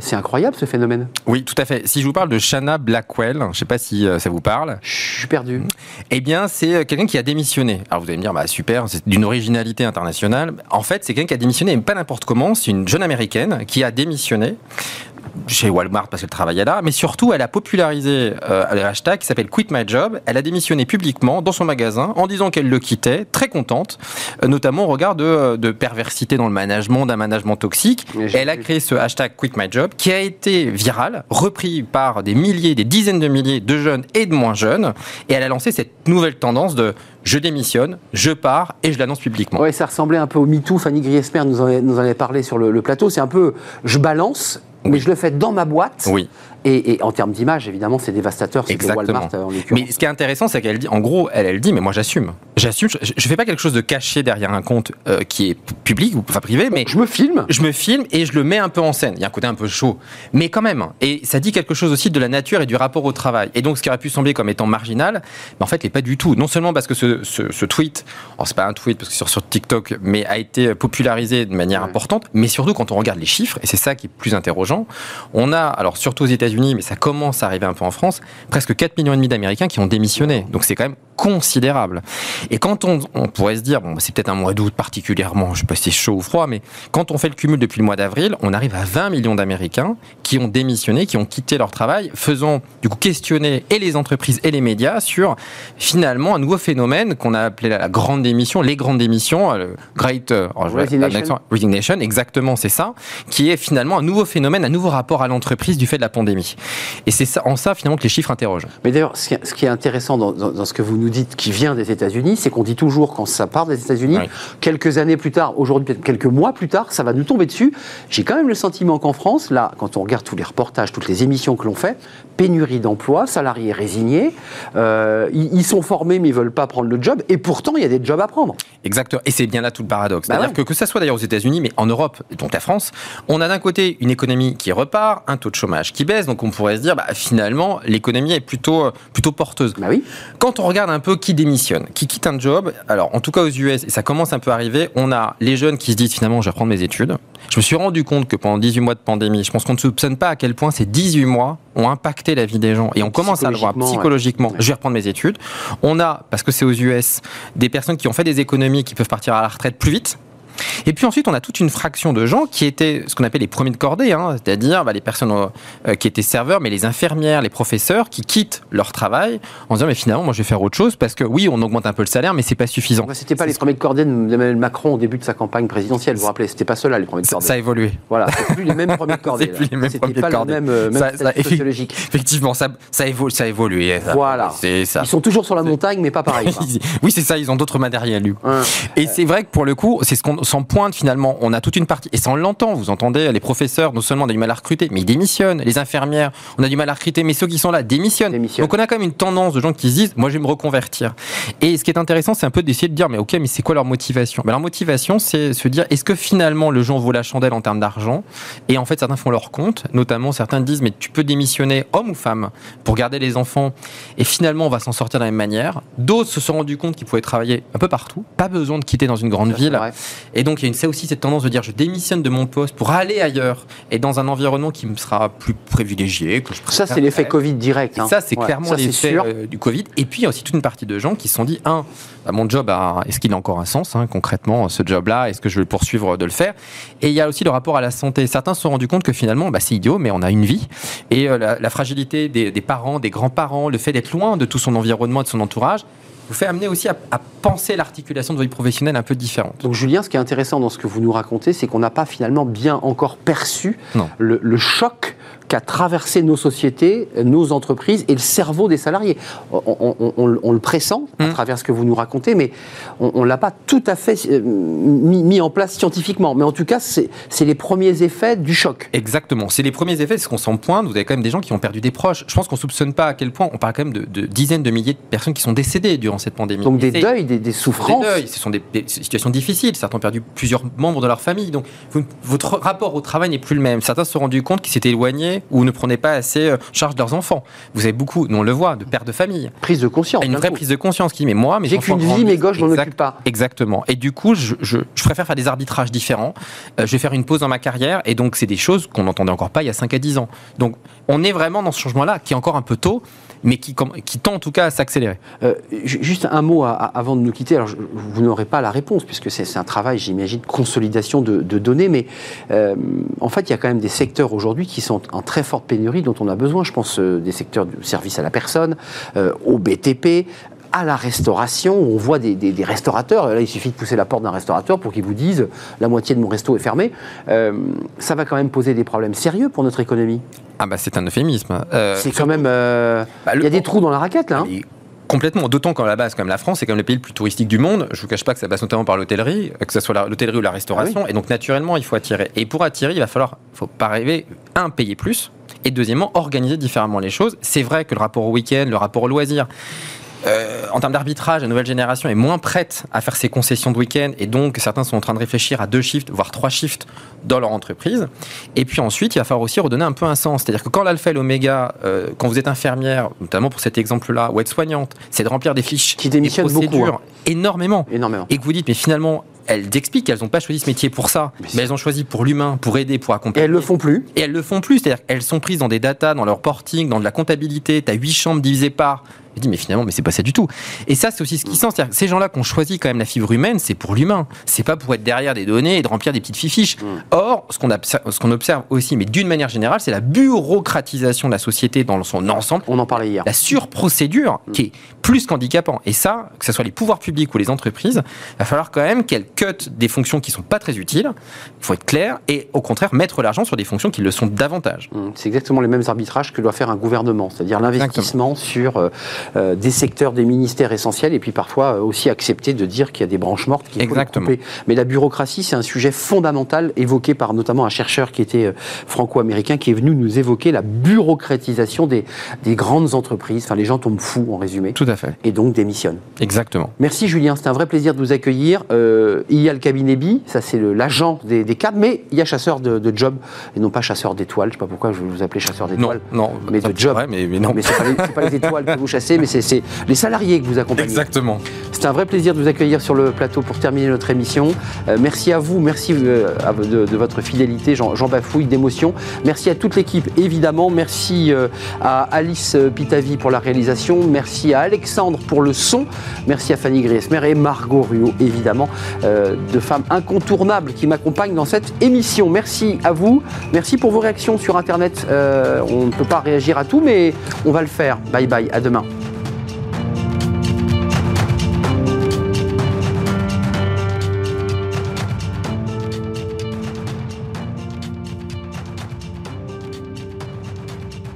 c'est incroyable ce phénomène. Oui, tout à fait. Si je vous parle de Shanna Blackwell, je ne sais pas si ça vous parle. Je suis perdu. Eh bien, c'est quelqu'un qui a démissionné. Alors vous allez me dire, bah, super, c'est d'une originalité internationale. En fait, c'est quelqu'un qui a démissionné, mais pas n'importe comment. C'est une jeune américaine qui a démissionné chez Walmart parce qu'elle travaillait là, mais surtout elle a popularisé euh, le hashtag qui s'appelle Quit My Job. Elle a démissionné publiquement dans son magasin en disant qu'elle le quittait, très contente, euh, notamment au regard de, de, perversité dans le management, d'un management toxique. Elle a créé ce hashtag Quit My Job qui a été viral, repris par des milliers, des dizaines de milliers de jeunes et de moins jeunes, et elle a lancé cette nouvelle tendance de je démissionne, je pars et je l'annonce publiquement. Oui, ça ressemblait un peu au MeToo. Fanny Griesmer nous en, nous en avait parlé sur le, le plateau. C'est un peu je balance mais je le fais dans ma boîte. Et, en termes d'image, évidemment, c'est dévastateur. C'est Walmart euh, en Mais ce qui est intéressant, c'est qu'elle dit, en gros, elle, elle dit, mais moi j'assume. J'assume. Je, ne fais pas quelque chose de caché derrière un compte euh, qui est public ou pas privé, mais je me filme. Je me filme et je le mets un peu en scène. Il y a un côté un peu chaud, mais quand même. Et ça dit quelque chose aussi de la nature et du rapport au travail. Et donc, ce qui aurait pu sembler comme étant marginal, mais en fait, n'est pas du tout. Non seulement parce que ce, ce, tweet, alors c'est pas un tweet parce que sur, sur TikTok, mais a été popularisé de manière importante, mais surtout quand on regarde les chiffres, et c'est ça qui est plus interrogeant, on a, alors surtout aux États-Unis, mais ça commence ça arrivait un peu en France, presque 4 millions et demi d'Américains qui ont démissionné. Donc c'est quand même considérable. Et quand on, on pourrait se dire, bon, c'est peut-être un mois d'août particulièrement, je sais pas si c'est chaud ou froid, mais quand on fait le cumul depuis le mois d'avril, on arrive à 20 millions d'Américains qui ont démissionné, qui ont quitté leur travail, faisant du coup questionner et les entreprises et les médias sur finalement un nouveau phénomène qu'on a appelé la grande démission, les grandes démissions, euh, le Great euh, Resignation. Resignation, exactement, c'est ça, qui est finalement un nouveau phénomène, un nouveau rapport à l'entreprise du fait de la pandémie. Et c'est en ça finalement que les chiffres interrogent. Mais d'ailleurs, ce, qui est intéressant dans, dans ce que vous nous nous dites qui vient des États-Unis, c'est qu'on dit toujours quand ça part des États-Unis, quelques années plus tard, aujourd'hui peut-être quelques mois plus tard, ça va nous tomber dessus. J'ai quand même le sentiment qu'en France, là, quand on regarde tous les reportages, toutes les émissions que l'on fait, pénurie d'emploi, salariés résignés, euh, ils, sont formés mais ils veulent pas prendre le job, et pourtant il y a des jobs à prendre. Exactement, et c'est bien là tout le paradoxe. Bah C'est-à-dire que que ça soit d'ailleurs aux États-Unis, mais en Europe, donc la France, on a d'un côté une économie qui repart, un taux de chômage qui baisse, donc on pourrait se dire, bah, finalement, l'économie est plutôt, plutôt porteuse. Bah oui. Quand on regarde un peu qui démissionne, qui quitte un job, alors en tout cas aux US, et ça commence un peu à arriver, on a les jeunes qui se disent finalement, je vais reprendre mes études. Je me suis rendu compte que pendant 18 mois de pandémie, je pense qu'on ne soupçonne pas à quel point ces 18 mois ont impacté la vie des gens. Et on commence à le voir psychologiquement. Je vais reprendre mes études. On a, parce que c'est aux US, des personnes qui ont fait des économies qui peuvent partir à la retraite plus vite Et puis ensuite, on a toute une fraction de gens qui étaient ce qu'on appelle les premiers de cordée, hein, c'est-à-dire bah, les personnes euh, qui étaient serveurs, mais les infirmières, les professeurs, qui quittent leur travail en disant mais finalement, moi je vais faire autre chose parce que oui, on augmente un peu le salaire, mais c'est pas suffisant. C'était pas les premiers de cordée d'Emmanuel Macron au début de sa campagne présidentielle, vous vous rappelez C'était pas cela les premiers de cordée. Ça, a évolué. Voilà, c'est plus les mêmes premiers de cordée. c'est plus les mêmes premiers de cordée. Même, euh, même ça, ça, sociologique. Effectivement, ça, ça, évolue, ça a évolué. Ça. Voilà. Ça. Ils sont toujours sur la montagne, mais pas pareil. oui, c'est ça. Ils ont d'autres matériels. Lui. Et c'est vrai que pour le coup, c'est ce qu'on s'en pointe finalement. On a toute une partie, et ça on l'entend. Vous entendez, les professeurs, non seulement on a du mal à recruter, mais ils démissionnent. Les infirmières, on a du mal à recruter, mais ceux qui sont là démissionnent. Donc on a quand même une tendance de gens qui se disent, moi je vais me reconvertir. Et ce qui est intéressant, c'est un peu d'essayer de dire, mais ok, mais c'est quoi leur motivation? Mais Leur motivation, c'est se dire, est-ce que finalement le jour vaut la chandelle en termes d'argent? Et en fait, certains font leur compte, notamment certains disent, mais tu peux démissionner, homme ou femme, pour garder les enfants, et finalement on va s'en sortir de la même manière. D'autres se sont rendus compte qu'ils pouvaient travailler un peu partout, pas besoin de quitter dans une grande ville. Et donc il y a aussi cette tendance de dire, je démissionne de mon poste pour aller ailleurs et dans un environnement qui me sera plus privilégié. Que je ça, c'est l'effet Covid direct. Hein. Ça, c'est clairement l'effet euh, du Covid. Et puis, il y a aussi toute une partie de gens qui se sont dit, un, bah, mon job, est-ce qu'il a encore un sens hein, concrètement, ce job-là? Est-ce que je vais poursuivre de le faire? Et il y a aussi le rapport à la santé. Certains se sont rendus compte que finalement, bah, c'est idiot, mais on a une vie. Et euh, la, fragilité des, des parents, des grands-parents, le fait d'être loin de tout son environnement et de son entourage, vous fait amener aussi à, penser l'articulation de votre vie professionnelle un peu différente. Donc Julien, ce qui est intéressant dans ce que vous nous racontez, c'est qu'on n'a pas finalement bien encore perçu le, le, choc qu'a traversé nos sociétés, nos entreprises et le cerveau des salariés. On, le pressent à mmh. travers ce que vous nous racontez, mais on ne l'a pas tout à fait euh, mis, en place scientifiquement. Mais en tout cas, c'est les premiers effets du choc. Exactement. C'est les premiers effets, c'est qu'on s'en pointe. Vous avez quand même des gens qui ont perdu des proches. Je pense qu'on ne soupçonne pas à quel point, on parle quand même de, dizaines de milliers de personnes qui sont décédées durant cette pandémie. Donc des deuils, des, souffrances. Des deuils, ce sont des, situations difficiles. Certains ont perdu plusieurs membres de leur famille. Donc votre rapport au travail n'est plus le même. Certains se sont rendus compte qu'ils s'étaient éloignés ou ne prenaient pas assez euh, charge de leurs enfants. Vous avez beaucoup, nous on le voit, de pères de famille. Prise de conscience. Une vraie prise de conscience qui, mais moi, j'ai qu'une vie, mes gauches, je m'en occupe pas. Exactement. Et du coup, je, je, préfère faire des arbitrages différents. Euh, je vais faire une pause dans ma carrière. Et donc, c'est des choses qu'on n'entendait encore pas il y a 5 à 10 ans. Donc, on est vraiment dans ce changement-là, qui est encore un peu tôt, mais qui, tend en tout cas à s'accélérer. Euh, juste un mot avant de nous quitter. Alors, vous n'aurez pas la réponse, puisque c'est un travail, j'imagine, de consolidation de, données, mais en fait, il y a quand même des secteurs aujourd'hui qui sont en très forte pénurie dont on a besoin. Je pense euh, des secteurs du service à la personne, euh, au BTP, à la restauration. On voit des, restaurateurs. Là, il suffit de pousser la porte d'un restaurateur pour qu'ils vous disent la moitié de mon resto est fermé. Euh, ça va quand même poser des problèmes sérieux pour notre économie. Ah bah c'est un euphémisme. c'est quand même. Bah, il y a des trous dans la raquette là. Hein. Complètement, d'autant qu'à la base, comme la France, c'est quand même le pays le plus touristique du monde. Je ne vous cache pas que ça passe notamment par l'hôtellerie, que ce soit l'hôtellerie ou la restauration. Ah et donc, naturellement, il faut attirer. Et pour attirer, il va falloir, faut pas rêver, un, payer plus, et deuxièmement, organiser différemment les choses. C'est vrai que le rapport au week-end, le rapport au loisir, euh, en termes d'arbitrage, la nouvelle génération est moins prête à faire ses concessions de week-end et donc certains sont en train de réfléchir à deux shifts, voire trois shifts dans leur entreprise. Et puis ensuite, il va falloir aussi redonner un peu un sens. C'est-à-dire que quand l'alpha et l'oméga, euh, quand vous êtes infirmière, notamment pour cet exemple-là, ou aide-soignante, c'est de remplir des fiches, qui démissionnent beaucoup, hein. énormément. énormément. Et que vous dites, mais finalement, elles expliquent qu'elles n'ont pas choisi ce métier pour ça, mais, elles ont choisi pour l'humain, pour aider, pour accompagner. Et elles le font plus. Et elles le font plus, c'est-à-dire qu'elles sont prises dans des datas, dans leur porting, dans de la comptabilité. Tu as huit chambres divisées par je dis, mais finalement, mais c'est pas ça du tout. Et ça, c'est aussi ce qui sent. C'est-à-dire ces gens-là qui ont choisi quand même la fibre humaine, c'est pour l'humain. C'est pas pour être derrière des données et de remplir des petites fiches. Mm. Or, ce qu'on observe, qu'on observe aussi, mais d'une manière générale, c'est la bureaucratisation de la société dans son ensemble. On en parlait hier. La surprocédure mm. qui est plus qu'handicapant. Et ça, que ce soit les pouvoirs publics ou les entreprises, il va falloir quand même qu'elles cut des fonctions qui sont pas très utiles. Il faut être clair et au contraire mettre l'argent sur des fonctions qui le sont davantage. Mm. C'est exactement les mêmes arbitrages que doit faire un gouvernement, c'est-à-dire l'investissement sur euh, des secteurs, des ministères essentiels, et puis parfois euh, aussi accepter de dire qu'il y a des branches mortes qui Exactement. Mais la bureaucratie, c'est un sujet fondamental évoqué par notamment un chercheur qui était euh, franco-américain, qui est venu nous évoquer la bureaucratisation des, des grandes entreprises. Enfin, les gens tombent fous, en résumé. Tout à fait. Et donc démissionnent. Exactement. Merci Julien, c'est un vrai plaisir de vous accueillir. il y a le cabinet BI, ça c'est l'agent des, des, cadres, mais il y a chasseur de, de job, et non pas chasseur d'étoiles. Je ne sais pas pourquoi je vous appeler chasseur d'étoiles. Non, non, mais de job. mais, mais, non. Mais ce n'est pas, pas, les étoiles que vous chassez mais c'est les salariés que vous accompagnez. Exactement. C'est un vrai plaisir de vous accueillir sur le plateau pour terminer notre émission. Euh, merci à vous, merci euh, de, votre fidélité, Jean, Bafouille, d'émotion. Merci à toute l'équipe, évidemment. Merci euh, à Alice Pitavi pour la réalisation. Merci à Alexandre pour le son. Merci à Fanny Griesmer et Margot Ruot, évidemment, de femmes incontournables qui m'accompagnent dans cette émission. Merci à vous. Merci pour vos réactions sur Internet. on ne peut pas réagir à tout, mais on va le faire. Bye bye, à demain.